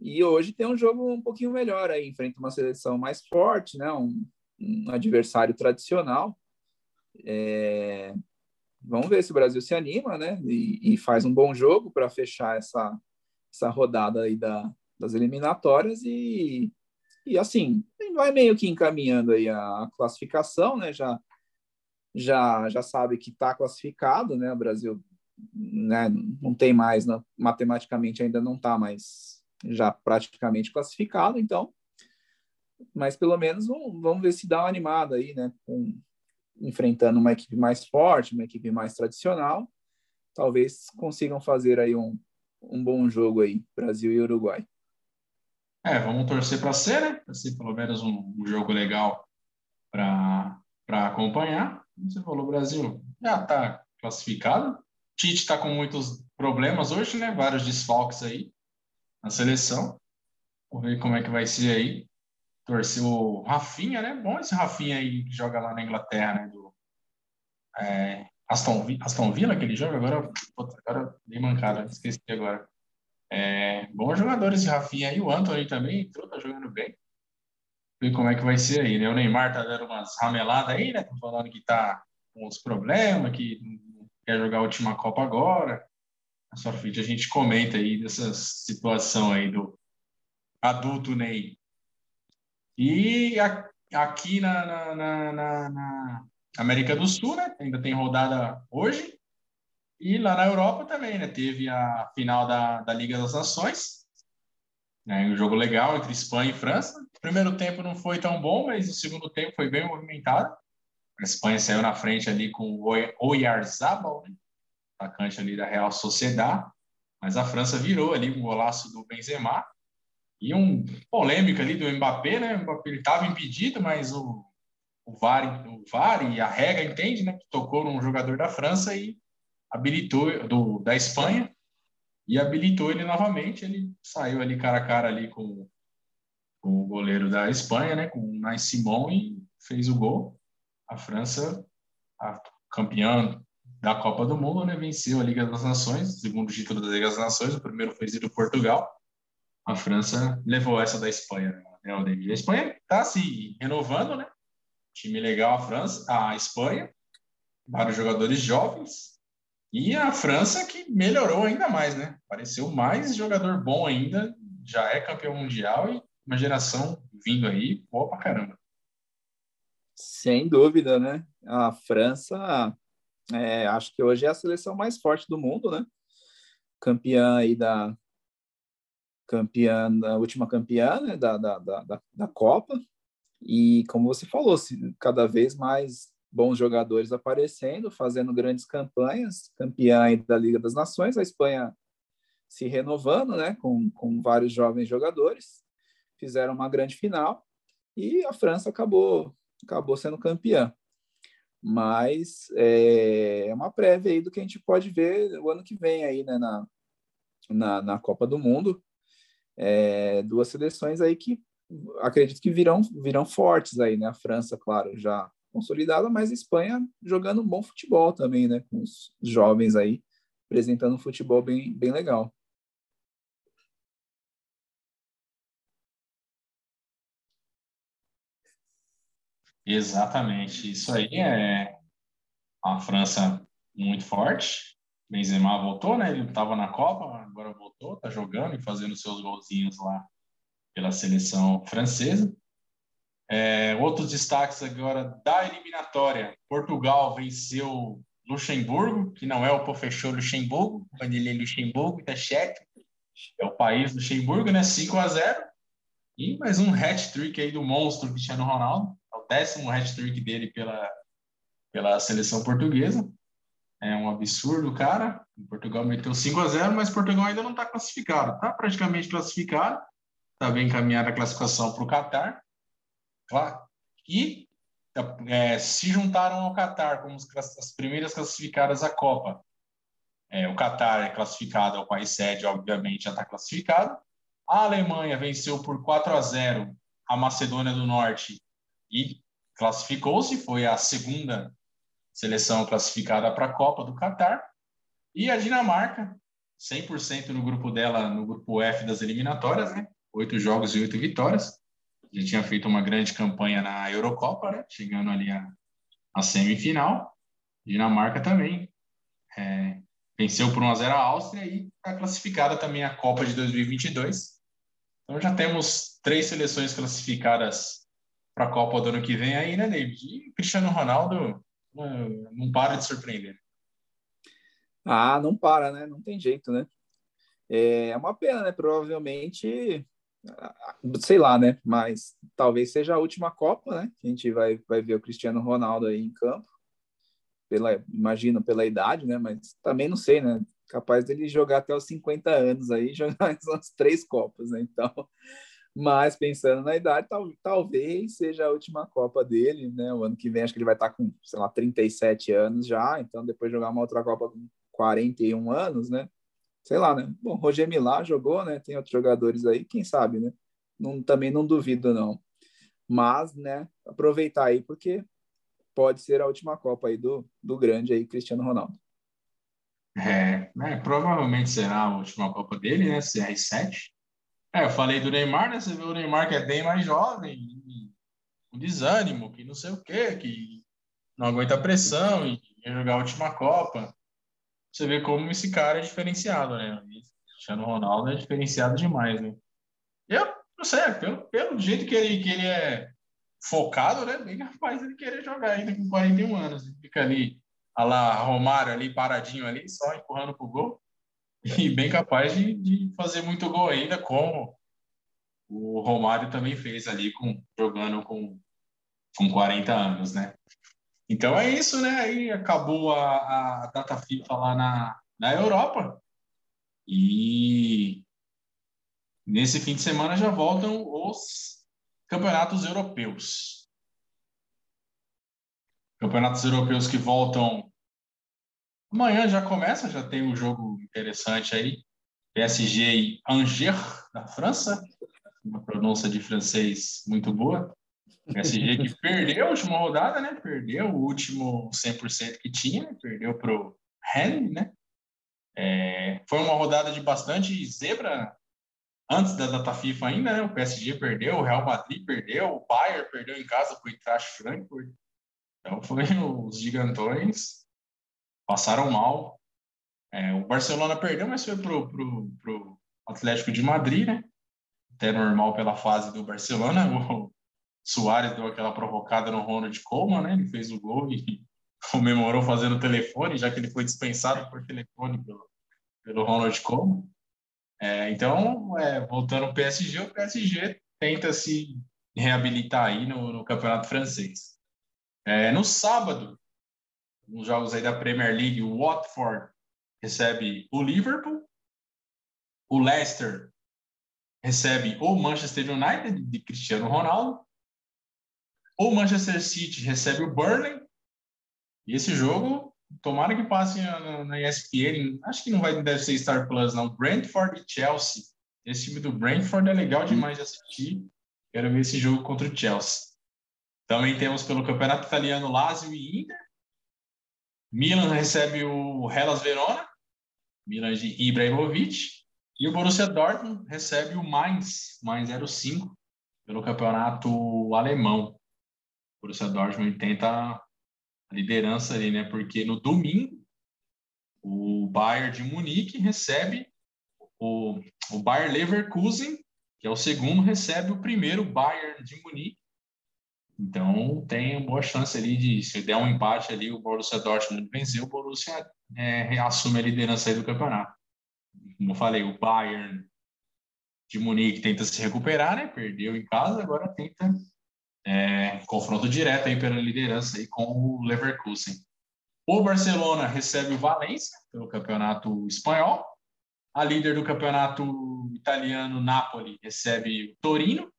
E hoje tem um jogo um pouquinho melhor aí, enfrenta uma seleção mais forte, né? Um, um adversário tradicional. É... Vamos ver se o Brasil se anima, né? E, e faz um bom jogo para fechar essa, essa rodada aí da, das eliminatórias e, e assim vai meio que encaminhando aí a classificação, né? Já já já sabe que está classificado, né? O Brasil né, não tem mais, né, matematicamente ainda não está mais já praticamente classificado, então, mas pelo menos vamos, vamos ver se dá uma animada aí, né, com, enfrentando uma equipe mais forte, uma equipe mais tradicional, talvez consigam fazer aí um, um bom jogo aí, Brasil e Uruguai. É, vamos torcer para ser, né? Para ser pelo menos um, um jogo legal para acompanhar. Você falou, Brasil já está classificado. Tite está com muitos problemas hoje, né? Vários desfalques aí na seleção. Vamos ver como é que vai ser aí. Torcer o Rafinha, né? Bom esse Rafinha aí que joga lá na Inglaterra, né? Do, é, Aston, Aston Villa que ele joga agora. Agora dei mancada, esqueci agora. É, bons jogadores de Rafinha e o Anthony também entrou, tá jogando bem. Ver como é que vai ser aí, né? O Neymar tá dando umas rameladas aí, né? Tá falando que tá com uns problemas, que quer jogar a última Copa agora. A sua frente a gente comenta aí dessa situação aí do adulto Ney. E a, aqui na, na, na, na, América do Sul, né? Ainda tem rodada hoje. E lá na Europa também, né? Teve a final da, da Liga das Nações. Né? Um jogo legal entre Espanha e França. O primeiro tempo não foi tão bom, mas o segundo tempo foi bem movimentado. A Espanha saiu na frente ali com o Oyarzabal, né? atacante ali da Real Sociedad. Mas a França virou ali um golaço do Benzema. E um polêmica ali do Mbappé, né? O Mbappé estava impedido, mas o, o, VAR, o VAR e a regra entende, né? Que tocou num jogador da França e habilitou do, da Espanha e habilitou ele novamente. Ele saiu ali cara a cara ali com, o goleiro da Espanha, né, com o Nais Simon e fez o gol. A França, a campeã da Copa do Mundo, né, venceu a Liga das Nações, segundo título da Liga das Nações. O primeiro foi do Portugal. A França levou essa da Espanha. Né, a Espanha está se renovando, né? Time legal a França, a Espanha, vários jogadores jovens, e a França que melhorou ainda mais, né? Pareceu mais jogador bom ainda, já é campeão mundial e uma geração vindo aí, boa pra caramba. Sem dúvida, né? A França, é, acho que hoje é a seleção mais forte do mundo, né? Campeã aí da campeã, da última campeã né? da, da, da, da Copa. E como você falou, cada vez mais bons jogadores aparecendo, fazendo grandes campanhas, campeã da Liga das Nações, a Espanha se renovando, né, com, com vários jovens jogadores, fizeram uma grande final e a França acabou acabou sendo campeã. Mas é, é uma prévia aí do que a gente pode ver o ano que vem aí, né, na, na, na Copa do Mundo. É, duas seleções aí que acredito que virão virão fortes aí, né? A França, claro, já consolidada, mas a Espanha jogando um bom futebol também, né? Com os jovens aí, apresentando um futebol bem, bem legal. Exatamente, isso aí é a França muito forte. Benzema voltou, né? Ele estava na Copa, agora voltou, tá jogando e fazendo seus golzinhos lá pela seleção francesa. É, outros destaques agora da eliminatória. Portugal venceu Luxemburgo, que não é o professor Luxemburgo, mas ele é Luxemburgo, tá certo. É o país Luxemburgo, né? 5 a 0 E mais um hat-trick aí do monstro Cristiano Ronaldo. Décimo hat-trick dele pela, pela seleção portuguesa. É um absurdo, cara. Portugal meteu 5 a 0 mas Portugal ainda não está classificado. Está praticamente classificado. Está bem encaminhada a classificação para o Catar. E é, se juntaram ao Catar como as primeiras classificadas à Copa. É, o Catar é classificado, é o país sede, obviamente, já está classificado. A Alemanha venceu por 4 a 0 a Macedônia do Norte e classificou-se, foi a segunda seleção classificada para a Copa do Catar. E a Dinamarca, 100% no grupo dela, no grupo F das eliminatórias, né? Oito jogos e oito vitórias já tinha feito uma grande campanha na Eurocopa, né? chegando ali a, a semifinal. Dinamarca também é, venceu por 1 a 0 a Áustria e está classificada também a Copa de 2022. Então já temos três seleções classificadas para a Copa do ano que vem aí, né, David? E Cristiano Ronaldo não, não para de surpreender. Ah, não para, né? Não tem jeito, né? É uma pena, né? Provavelmente, sei lá, né? Mas talvez seja a última Copa, né? Que a gente vai, vai ver o Cristiano Ronaldo aí em campo. Pela, imagino pela idade, né? Mas também não sei, né? Capaz dele jogar até os 50 anos aí, jogar as três Copas, né? Então, mas pensando na idade, tal, talvez seja a última Copa dele, né? O ano que vem acho que ele vai estar com, sei lá, 37 anos já, então depois jogar uma outra Copa com 41 anos, né? Sei lá, né? Bom, Roger Milá jogou, né? Tem outros jogadores aí, quem sabe, né? Não, também não duvido, não. Mas, né, aproveitar aí, porque pode ser a última Copa aí do, do grande aí, Cristiano Ronaldo. É, é, provavelmente será a última Copa dele, né? CR7. É, eu falei do Neymar, né? Você vê o Neymar que é bem mais jovem, com desânimo, que não sei o quê, que não aguenta a pressão e ia jogar a última Copa. Você vê como esse cara é diferenciado, né? Cristiano Ronaldo é diferenciado demais, né? Eu não sei, pelo, pelo jeito que ele, que ele é focado, né? Bem capaz de querer jogar ainda com 41 anos. Ele fica ali, a lá, Romário ali, paradinho ali, só empurrando pro gol e bem capaz de, de fazer muito gol ainda, como o Romário também fez ali, com, jogando com, com 40 anos, né? Então é isso, né? Aí acabou a, a data FIFA lá na, na Europa. E nesse fim de semana já voltam os campeonatos europeus. Campeonatos europeus que voltam Amanhã já começa, já tem um jogo interessante aí. PSG e Angers, da França. Uma pronúncia de francês muito boa. PSG que perdeu a última rodada, né? Perdeu o último 100% que tinha, né? perdeu para o Rennes, né? É, foi uma rodada de bastante zebra antes da data FIFA ainda, né? O PSG perdeu, o Real Madrid perdeu, o Bayern perdeu em casa para o Eintracht Frankfurt. Então foi os gigantões passaram mal. É, o Barcelona perdeu, mas foi pro, pro, pro Atlético de Madrid, né? Até normal pela fase do Barcelona. O Soares deu aquela provocada no Ronald Koeman, né? Ele fez o gol e comemorou fazendo telefone, já que ele foi dispensado por telefone pelo, pelo Ronald Koeman. É, então, é, voltando ao PSG, o PSG tenta se reabilitar aí no, no Campeonato Francês. É, no sábado, nos jogos aí da Premier League, o Watford recebe o Liverpool, o Leicester recebe o Manchester United de Cristiano Ronaldo, o Manchester City recebe o Burnley, e esse jogo, tomara que passe na, na ESPN, acho que não vai deve ser Star Plus não, Brentford e Chelsea. Esse time do Brentford é legal demais de assistir. Quero ver esse jogo contra o Chelsea. Também temos pelo Campeonato Italiano Lazio e Inter. Milan recebe o Hellas Verona, Milan de Ibrahimovic, e o Borussia Dortmund recebe o Mainz, Mainz 05, pelo campeonato alemão. O Borussia Dortmund tenta a liderança ali, né? Porque no domingo o Bayern de Munique recebe o, o Bayer Leverkusen, que é o segundo, recebe o primeiro Bayern de Munique então, tem boa chance ali de, se der um empate ali, o Borussia Dortmund vencer, o Borussia é, assume a liderança do campeonato. Como eu falei, o Bayern de Munique tenta se recuperar, né? Perdeu em casa, agora tenta é, confronto direto aí pela liderança aí com o Leverkusen. O Barcelona recebe o Valência pelo campeonato espanhol. A líder do campeonato italiano, Napoli, recebe o Torino.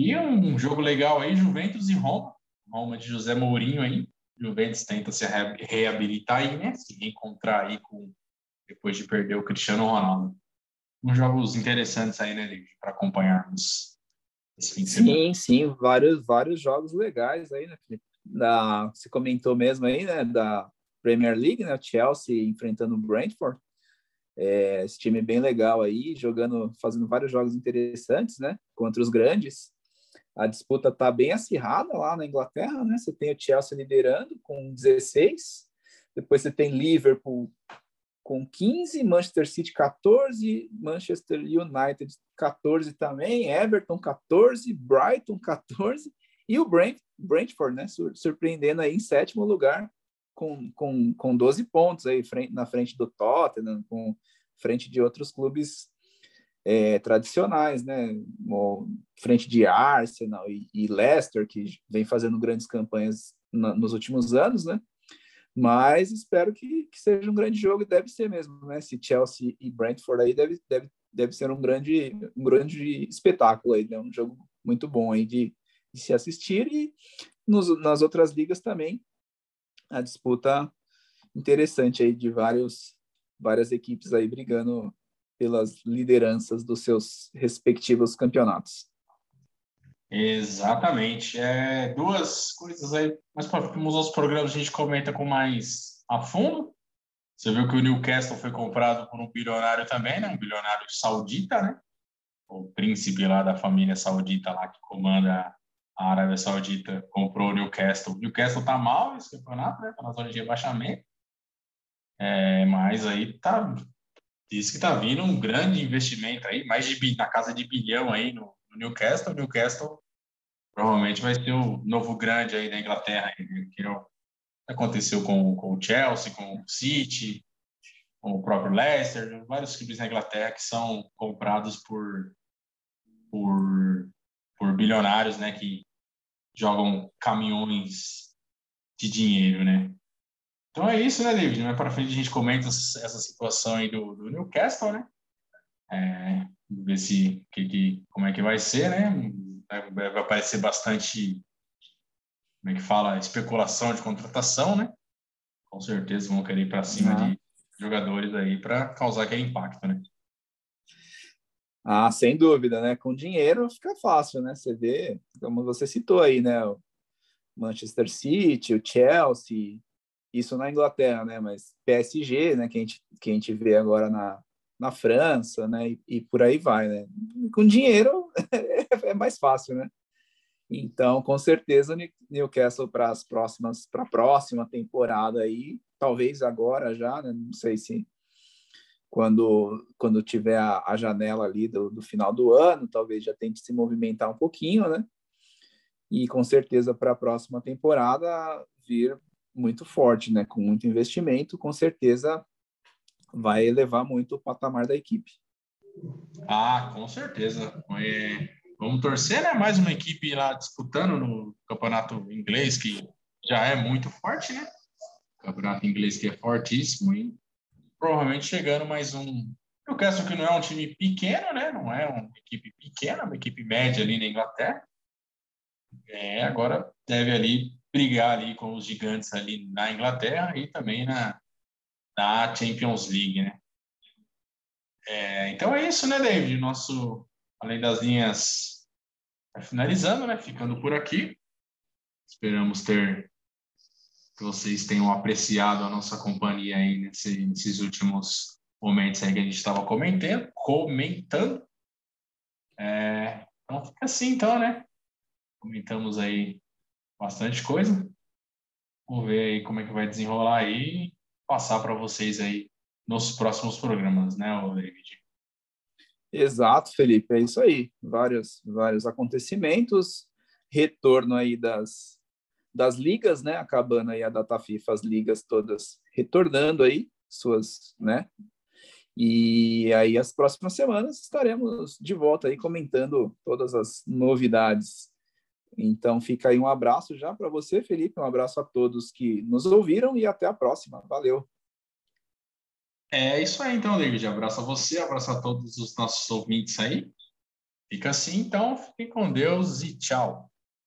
E um jogo legal aí, Juventus e Roma. Roma de José Mourinho aí. Juventus tenta se reabilitar aí, né? Se reencontrar aí com depois de perder o Cristiano Ronaldo. Uns jogos interessantes aí, né, Liv, para acompanharmos esse fim de semana. Sim, sim, vários, vários jogos legais aí, né, Felipe? Da, você comentou mesmo aí, né, da Premier League, né, Chelsea enfrentando o Brentford. É, esse time bem legal aí, jogando, fazendo vários jogos interessantes, né, contra os grandes a disputa está bem acirrada lá na Inglaterra, né? Você tem o Chelsea liderando com 16, depois você tem Liverpool com 15, Manchester City 14, Manchester United 14 também, Everton 14, Brighton 14 e o Brent, Brentford, né? Surpreendendo aí em sétimo lugar com, com, com 12 pontos aí na frente do Tottenham, com frente de outros clubes é, tradicionais, né? Frente de Arsenal e, e, Leicester, que vem fazendo grandes campanhas na, nos últimos anos, né? Mas espero que, que, seja um grande jogo e deve ser mesmo, né? Se Chelsea e Brentford aí deve, deve, deve ser um grande, um grande espetáculo aí, né? Um jogo muito bom aí de, de se assistir e nos, nas outras ligas também a disputa interessante aí de vários várias equipes aí brigando pelas lideranças dos seus respectivos campeonatos. Exatamente. É, duas coisas aí, mas para os outros programas a gente comenta com mais a fundo. Você viu que o Newcastle foi comprado por um bilionário também, né? Um bilionário saudita, né? O príncipe lá da família saudita lá que comanda a Arábia Saudita comprou o Newcastle. O Newcastle tá mal nesse campeonato, né? Tá na zona de rebaixamento. É, mas aí tá diz que tá vindo um grande investimento aí, mais de na casa de bilhão aí no, no Newcastle. O Newcastle provavelmente vai ser o novo grande aí da Inglaterra, que aconteceu com, com o Chelsea, com o City, com o próprio Leicester, vários clubes na Inglaterra que são comprados por, por, por bilionários, né, que jogam caminhões de dinheiro, né? Então é isso, né, David? Mais para frente a gente comenta essa situação aí do, do Newcastle, né? É, ver se que, que, como é que vai ser, né? Vai aparecer bastante, como é que fala, especulação de contratação, né? Com certeza vão querer ir para cima uhum. de jogadores aí para causar aquele impacto, né? Ah, sem dúvida, né? Com dinheiro fica fácil, né? Você vê, como você citou aí, né? O Manchester City, o Chelsea, isso na Inglaterra, né? Mas PSG, né? Que a gente, que a gente vê agora na, na França, né? E, e por aí vai, né? Com dinheiro é mais fácil, né? Então, com certeza, Newcastle para as próximas, para a próxima temporada aí, talvez agora já, né? Não sei se quando quando tiver a, a janela ali do, do, final do ano, talvez já tente se movimentar um pouquinho, né? E com certeza para a próxima temporada vir muito forte, né? Com muito investimento, com certeza vai elevar muito o patamar da equipe. Ah, com certeza. É, vamos torcer, né? Mais uma equipe lá disputando no campeonato inglês, que já é muito forte, né? Campeonato inglês que é fortíssimo e provavelmente chegando mais um. Eu Newcastle que não é um time pequeno, né? Não é uma equipe pequena, uma equipe média ali na Inglaterra. É, agora deve ali brigar ali com os gigantes ali na Inglaterra e também na, na Champions League, né? É, então é isso, né, David? Nosso, além das linhas, tá finalizando, né? Ficando por aqui. Esperamos ter que vocês tenham apreciado a nossa companhia aí nesse, nesses últimos momentos aí que a gente estava comentando, comentando. É, então fica assim, então, né? Comentamos aí bastante coisa. Vamos ver aí como é que vai desenrolar aí e passar para vocês aí nos próximos programas, né, David? Exato, Felipe, é isso aí. Vários, vários acontecimentos, retorno aí das, das ligas, né? Acabando aí a data FIFA, as ligas todas retornando aí suas, né? E aí as próximas semanas estaremos de volta aí comentando todas as novidades então fica aí um abraço já para você, Felipe, um abraço a todos que nos ouviram e até a próxima. Valeu. É isso aí, então, David. Abraço a você, abraço a todos os nossos ouvintes aí. Fica assim, então, fique com Deus e tchau.